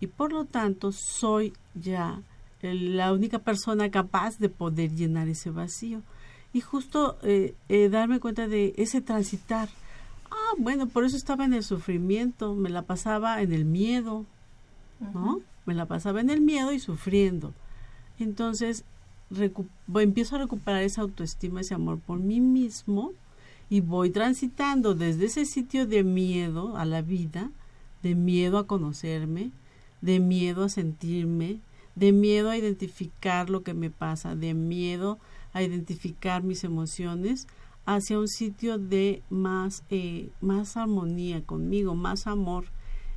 y por lo tanto soy ya el- la única persona capaz de poder llenar ese vacío y justo eh, eh, darme cuenta de ese transitar ah bueno por eso estaba en el sufrimiento me la pasaba en el miedo ¿no? Me la pasaba en el miedo y sufriendo. Entonces, empiezo a recuperar esa autoestima, ese amor por mí mismo y voy transitando desde ese sitio de miedo a la vida, de miedo a conocerme, de miedo a sentirme, de miedo a identificar lo que me pasa, de miedo a identificar mis emociones, hacia un sitio de más, eh, más armonía conmigo, más amor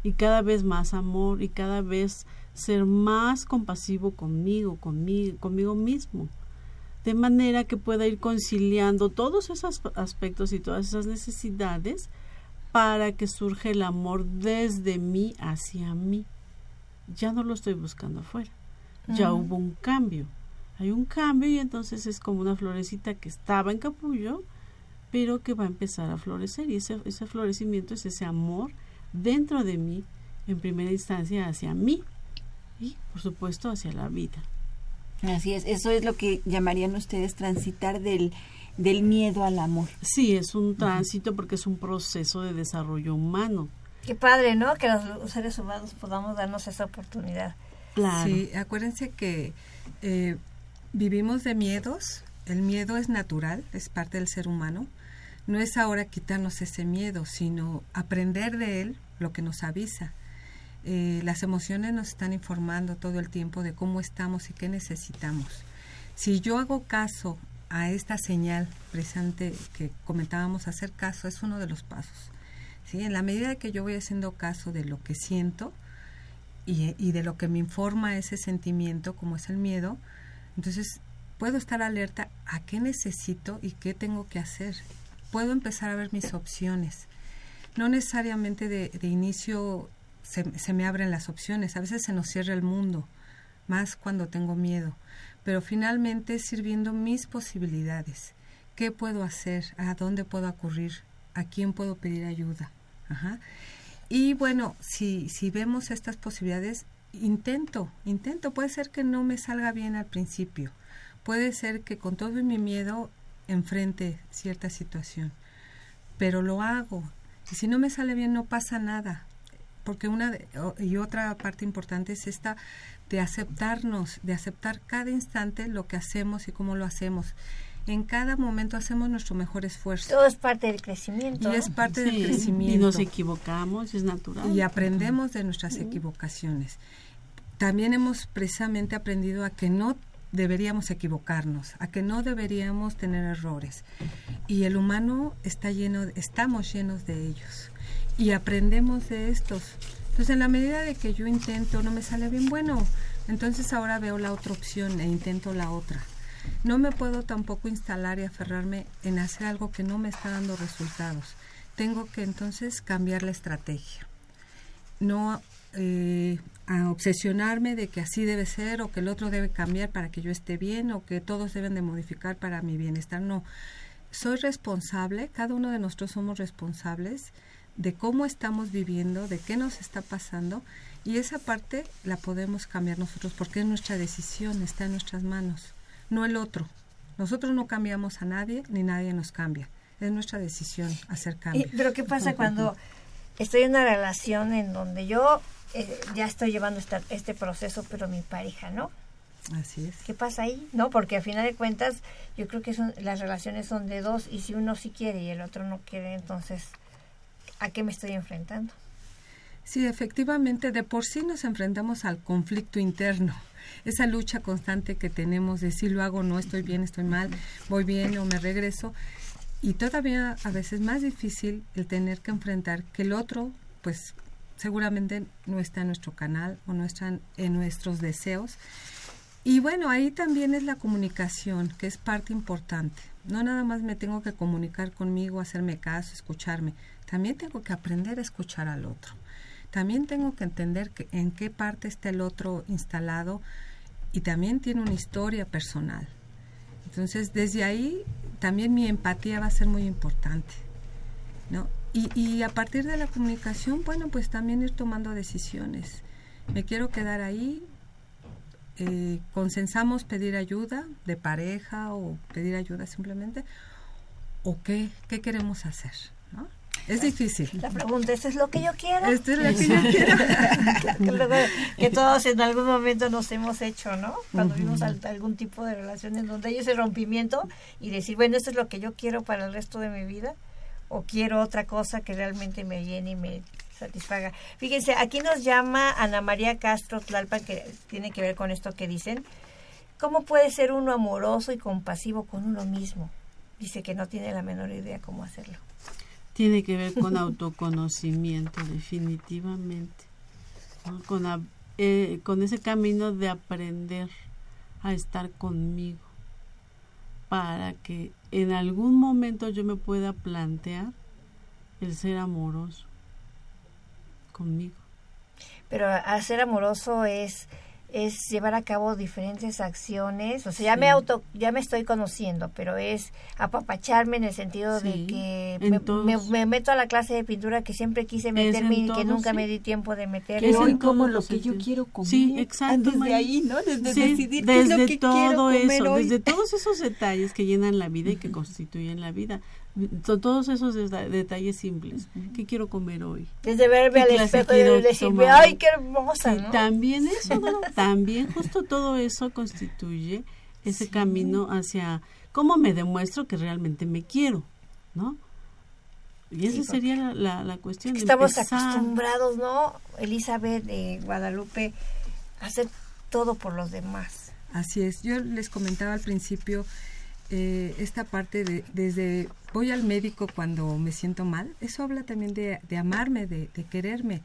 y cada vez más amor y cada vez ser más compasivo conmigo, conmigo, conmigo mismo. De manera que pueda ir conciliando todos esos aspectos y todas esas necesidades para que surja el amor desde mí hacia mí. Ya no lo estoy buscando afuera. Ya hubo un cambio. Hay un cambio y entonces es como una florecita que estaba en capullo, pero que va a empezar a florecer. Y ese, ese florecimiento es ese amor dentro de mí, en primera instancia hacia mí y, por supuesto, hacia la vida. Así es, eso es lo que llamarían ustedes transitar del, del miedo al amor. Sí, es un tránsito porque es un proceso de desarrollo humano. Qué padre, ¿no? Que los seres humanos podamos darnos esa oportunidad. Claro. Sí, acuérdense que eh, vivimos de miedos, el miedo es natural, es parte del ser humano. No es ahora quitarnos ese miedo, sino aprender de él lo que nos avisa. Eh, las emociones nos están informando todo el tiempo de cómo estamos y qué necesitamos. Si yo hago caso a esta señal presente que comentábamos, hacer caso es uno de los pasos. ¿sí? En la medida que yo voy haciendo caso de lo que siento y, de lo que me informa ese sentimiento, como es el miedo, entonces puedo estar alerta a qué necesito y qué tengo que hacer. Puedo empezar a ver mis opciones. No necesariamente de inicio se, se, me abren las opciones, a veces se nos cierra el mundo, más cuando tengo miedo, pero finalmente sirviendo mis posibilidades. ¿Qué puedo hacer? ¿A dónde puedo acudir? ¿A quién puedo pedir ayuda? Ajá. Y bueno, si, si vemos estas posibilidades, intento, intento. Puede ser que no me salga bien al principio. Puede ser que con todo mi miedo enfrente cierta situación. Pero lo hago. Y si no me sale bien, no pasa nada. Porque una de, y otra parte importante es esta de aceptarnos, de aceptar cada instante lo que hacemos y cómo lo hacemos. En cada momento hacemos nuestro mejor esfuerzo. Todo es parte del crecimiento. Y es parte Sí, del crecimiento. Y nos equivocamos, es natural. Y aprendemos de nuestras equivocaciones. También hemos precisamente aprendido a que no deberíamos equivocarnos, a que no deberíamos tener errores. Y el humano está lleno, estamos llenos de ellos. Y aprendemos de estos. Entonces, en la medida de que yo intento, no me sale bien, bueno, entonces ahora veo la otra opción e intento la otra. No me puedo tampoco instalar y aferrarme en hacer algo que no me está dando resultados. Tengo que entonces cambiar la estrategia. No eh, obsesionarme de que así debe ser o que el otro debe cambiar para que yo esté bien o que todos deben de modificar para mi bienestar. No, soy responsable, cada uno de nosotros somos responsables de cómo estamos viviendo, de qué nos está pasando y esa parte la podemos cambiar nosotros porque es nuestra decisión, está en nuestras manos, no el otro. Nosotros no cambiamos a nadie ni nadie nos cambia. Es nuestra decisión hacer cambios. Pero ¿qué pasa cuando estoy en una relación en donde yo eh, ya estoy llevando esta, este proceso, pero mi pareja no? Así es. ¿Qué pasa ahí? No, porque a final de cuentas yo creo que son, las relaciones son de dos y si uno sí quiere y el otro no quiere, entonces ¿a qué me estoy enfrentando? Sí, efectivamente, de por sí nos enfrentamos al conflicto interno, esa lucha constante que tenemos de si lo hago, no estoy bien, estoy mal, voy bien o me regreso. Y todavía a veces más difícil el tener que enfrentar que el otro, pues seguramente no está en nuestro canal o no está en nuestros deseos. Y bueno, ahí también es la comunicación, que es parte importante. No nada más me tengo que comunicar conmigo, hacerme caso, escucharme. También tengo que aprender a escuchar al otro. También tengo que entender que en qué parte está el otro instalado y también tiene una historia personal. Entonces, desde ahí también mi empatía va a ser muy importante. ¿no? Y, y a partir de la comunicación, bueno, pues también ir tomando decisiones. Me quiero quedar ahí, eh, consensamos pedir ayuda de pareja o pedir ayuda simplemente, o qué, qué queremos hacer, ¿no? Es difícil. La pregunta, ¿esto es lo que yo quiero? Esto es lo que yo quiero. que, todos en algún momento nos hemos hecho, ¿no? Cuando uh -huh. vimos al, algún tipo de relación en donde hay ese rompimiento y decir, bueno, esto es lo que yo quiero para el resto de mi vida o quiero otra cosa que realmente me llene y me satisfaga. Fíjense, aquí nos llama Ana María Castro Tlalpan, que tiene que ver con esto que dicen. ¿Cómo puede ser uno amoroso y compasivo con uno mismo? Dice que no tiene la menor idea cómo hacerlo. Tiene que ver con autoconocimiento, definitivamente. Con, eh, con ese camino de aprender a estar conmigo para que en algún momento yo me pueda plantear el ser amoroso conmigo. Pero a ser amoroso es es llevar a cabo diferentes acciones, o sea, ya me auto ya me estoy conociendo, pero es apapacharme en el sentido de que me, todos. me- me meto a la clase de pintura que siempre quise meterme en y que todos, nunca sí. me di tiempo de meterme. Es Hoy como lo que yo quiero comer. Sí, exacto. Desde ahí, ¿no? Desde Sí, decidir qué es lo que quiero todo comer eso, hoy. desde todos esos detalles que llenan la vida y que constituyen la vida. To- Todos esos deta- detalles simples. ¿Qué quiero comer hoy? Desde verme ¿Qué al espejo y decirme, ay, qué hermosa, ¿no? También eso, ¿no? también justo todo eso constituye ese camino hacia cómo me demuestro que realmente me quiero, ¿no? Y esa Sí, sería la, la, la cuestión. de Estamos empezar. acostumbrados, ¿no? Elizabeth de Guadalupe, a hacer todo por los demás. Así es. Yo les comentaba al principio eh, esta parte de desde voy al médico cuando me siento mal. Eso habla también de, de amarme, de, de quererme.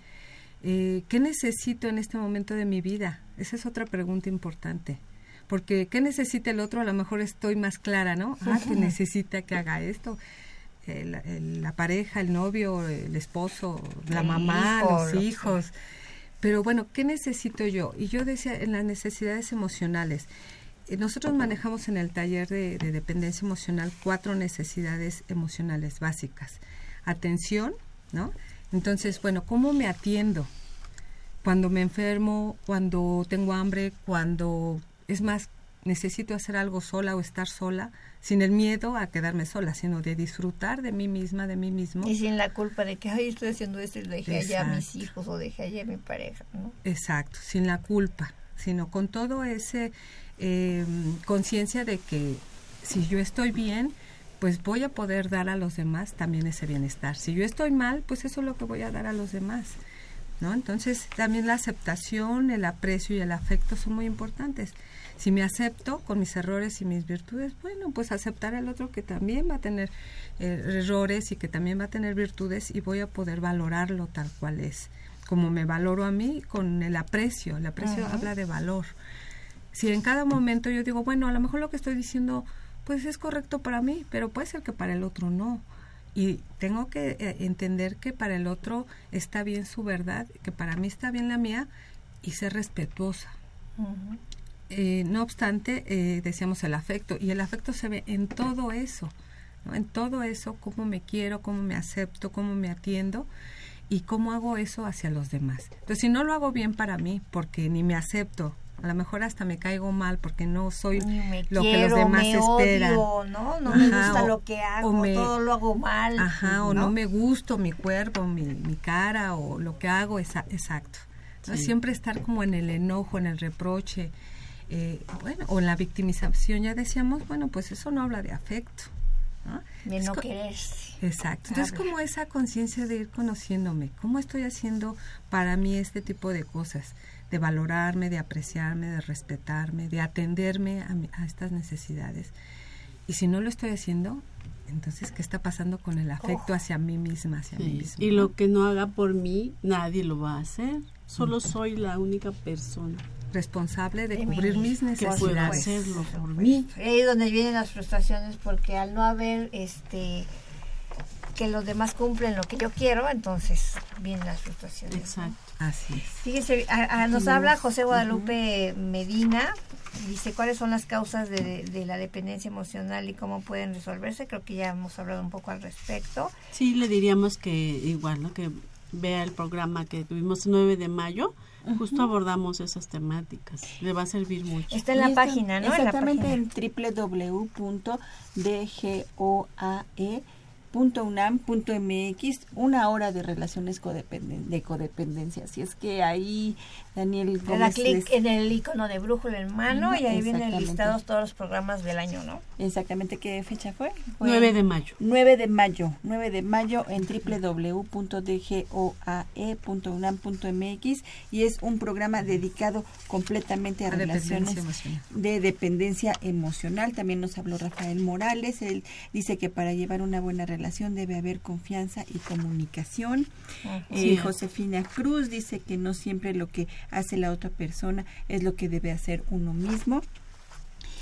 Eh, ¿Qué necesito en este momento de mi vida? Esa es otra pregunta importante. Porque ¿qué necesita el otro? A lo mejor estoy más clara, ¿no? Ah, que necesita que haga esto. El- el- la pareja, el novio, el esposo, la El mamá, hijo, los lo- hijos. Pero bueno, ¿qué necesito yo? Y yo decía en las necesidades emocionales. Eh, Nosotros manejamos en el taller de, de dependencia emocional cuatro necesidades emocionales básicas. Atención, ¿no? Entonces, bueno, ¿cómo me atiendo? Cuando me enfermo, cuando tengo hambre, cuando es más, necesito hacer algo sola o estar sola, sin el miedo a quedarme sola, sino de disfrutar de mí misma, de mí mismo. Y sin la culpa de que, ay, estoy haciendo esto y dejé allá a mis hijos o dejé allá a mi pareja, ¿no? Exacto, sin la culpa, sino con todo ese eh, conciencia de que si yo estoy bien, pues voy a poder dar a los demás también ese bienestar. Si yo estoy mal, pues eso es lo que voy a dar a los demás. ¿No? Entonces, también la aceptación, el aprecio y el afecto son muy importantes. Si me acepto con mis errores y mis virtudes, bueno, pues aceptar al otro que también va a tener eh, errores y que también va a tener virtudes y voy a poder valorarlo tal cual es. Como me valoro a mí con el aprecio. El aprecio habla de valor. Si en cada momento yo digo, bueno, a lo mejor lo que estoy diciendo pues es correcto para mí, pero puede ser que para el otro no. Y tengo que eh, entender que para el otro está bien su verdad, que para mí está bien la mía y ser respetuosa. Eh, no obstante, eh, decíamos el afecto, y el afecto se ve en todo eso, ¿no? en todo eso, cómo me quiero, cómo me acepto, cómo me atiendo y cómo hago eso hacia los demás. Entonces, si no lo hago bien para mí, porque ni me acepto, a lo mejor hasta me caigo mal porque no soy me lo que los demás me esperan. odio, ¿no? No me gusta o- lo que hago, o me- todo lo hago mal. Ajá, o ¿no? no me gusto mi cuerpo, mi, mi cara o lo que hago, exacto. ¿no? Sí. Siempre estar como en el enojo, en el reproche, eh, bueno, o en la victimización, ya decíamos, bueno, pues eso no habla de afecto. ¿No? De Es no quererse. Exacto. Entonces, Habla. como esa conciencia de ir conociéndome, cómo estoy haciendo para mí este tipo de cosas, de valorarme, de apreciarme, de respetarme, de atenderme a, mi- a estas necesidades. Y si no lo estoy haciendo, entonces, ¿qué está pasando con el afecto Oh. hacia mí misma, hacia mí misma? Y lo que no haga por mí, nadie lo va a hacer. Solo soy la única persona responsable de De cubrir mis que necesidades. pueda hacerlo por mí. Ahí es donde vienen las frustraciones porque al no haber este que los demás cumplen lo que yo quiero, entonces vienen las frustraciones. ¿no? Exacto. Así es. Fíjese, a- a- nos habla José Guadalupe Medina, dice cuáles son las causas de, de la dependencia emocional y cómo pueden resolverse. Creo que ya hemos hablado un poco al respecto. Sí, le diríamos que igual, ¿no? Que vea el programa que tuvimos el 9 de mayo, justo abordamos esas temáticas. Le va a servir mucho. Está en la página, ¿no? En la Exactamente página. en www.dgoae.unam.mx, una hora de relaciones codependen- de codependencia. Así es que ahí Daniel Le da Gómez clic en el icono de brújula en mano y ahí vienen listados todos los programas del año, ¿no? Exactamente, ¿qué fecha fue? Fue 9 de mayo. 9 de mayo, 9 de mayo en www.dgoae.unam.mx y es un programa dedicado completamente a, A dependencia relaciones emocional. de dependencia emocional. También nos habló Rafael Morales, él dice que para llevar una buena relación debe haber confianza y comunicación. Eh, Sí. Josefina Cruz dice que no siempre lo que hace la otra persona es lo que debe hacer uno mismo.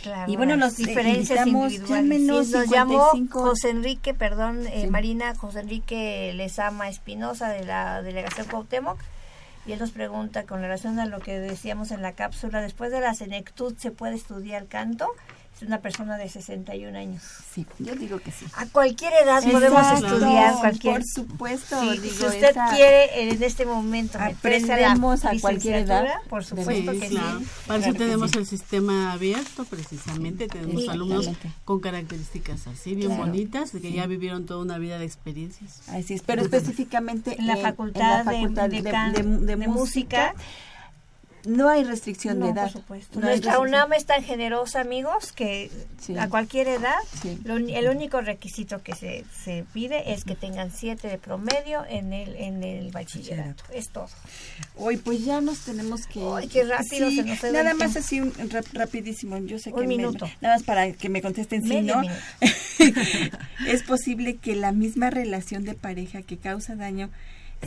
Claro, Y bueno, las los, eh, diferencias invitamos, individuales. Sí, nos llamó 55. José Enrique, perdón, eh, Sí. Marina, José Enrique Lezama Espinosa de la delegación Cuauhtémoc. Y él nos pregunta con relación a lo que decíamos en la cápsula, después de la senectud se puede estudiar canto. Es una persona de 61 años. Sí, yo digo que sí. A cualquier edad podemos Exacto, estudiar cualquier. Por supuesto, Sí, digo, si usted esa- quiere en este momento meterse a la Aprendemos a cualquier edad. por supuesto Sí, que claro. sí. Para eso Claro que tenemos sí. el sistema abierto, precisamente. Tenemos Sí, alumnos con características así, bien Claro. bonitas, que Sí. ya vivieron toda una vida de experiencias. Así es, pero específicamente En la en- facultad, en la facultad de, de- de de música no hay restricción de edad. por supuesto. No Nuestra. UNAM es tan generosa, amigos, que Sí. a cualquier edad, Sí. lo uni- el único requisito que se, se pide es que tengan siete de promedio en el en el bachillerato. Es todo. Hoy pues ya nos tenemos que Ay, qué rápido se nos nada más tiempo. así un rap- rapidísimo yo sé Un que me- minuto. nada más para que me contesten si no es posible que la misma relación de pareja que causa daño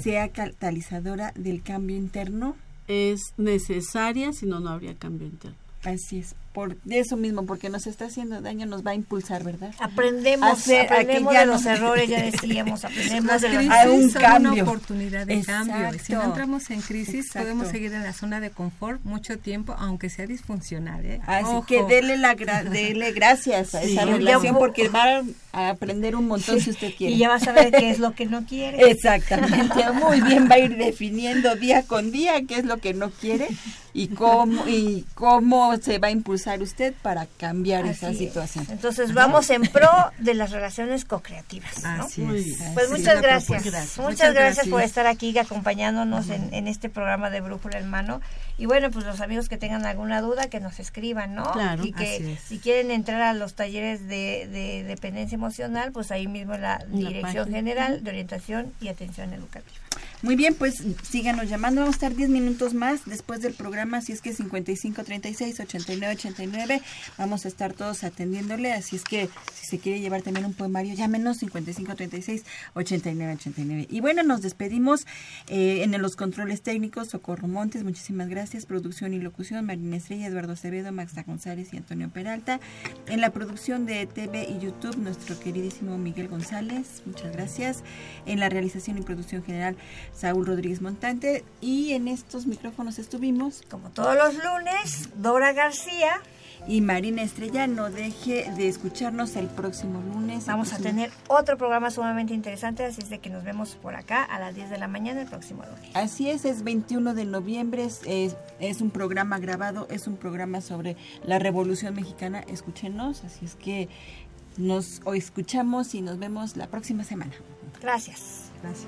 sea catalizadora del cambio interno Es necesaria, si no, no habría cambio interno. así es por eso mismo porque nos está haciendo daño nos va a impulsar verdad Aprendemos, Hacer a que aprendemos ya de no- los errores, ya decíamos, aprendemos Las de los un son cambio. una oportunidad de cambio. Y si no entramos en crisis, Exacto. podemos seguir en la zona de confort mucho tiempo, aunque sea disfuncional. ¿eh? Así Ojo. que dele, la gra- dele gracias a Sí. esa relación porque va a aprender un montón si usted quiere. Y ya va a saber qué es lo que no quiere. Exactamente, muy bien, va a ir definiendo día con día qué es lo que no quiere y cómo y cómo se va a impulsar usted para cambiar esa es. situación. Entonces vamos en pro de las relaciones co-creativas. ¿no? Pues muchas gracias. Muchas, gracias, por estar aquí acompañándonos en, en este programa de Brújula en Mano. Y bueno, pues los amigos que tengan alguna duda, que nos escriban, ¿no? Claro, y que así es. si quieren entrar a los talleres de, de dependencia emocional, pues ahí mismo en la Dirección página. General de Orientación y Atención Educativa. Muy bien, pues síganos llamando, vamos a estar 10 minutos más después del programa, así es que 55 36 89 89, vamos a estar todos atendiéndole, así es que si se quiere llevar también un poemario, llámenos 55 36 89 89. Y bueno, nos despedimos eh, en los controles técnicos, Socorro Montes, muchísimas gracias, producción y locución, Marina Estrella, Eduardo Acevedo, Maxa González y Antonio Peralta, en la producción de TV y YouTube, nuestro queridísimo Miguel González, muchas gracias, en la realización y producción general, Saúl Rodríguez Montante, y en estos micrófonos estuvimos Como todos los lunes, Dora García. y Marina Estrella, no deje de escucharnos el próximo lunes. Vamos a tener otro programa sumamente interesante, así es de que nos vemos por acá a las 10 de la mañana el próximo lunes. Así es, es 21 de noviembre, es, es, es un programa grabado, es un programa sobre la Revolución Mexicana, escúchenos, así es que nos o escuchamos y nos vemos la próxima semana. Gracias. Gracias.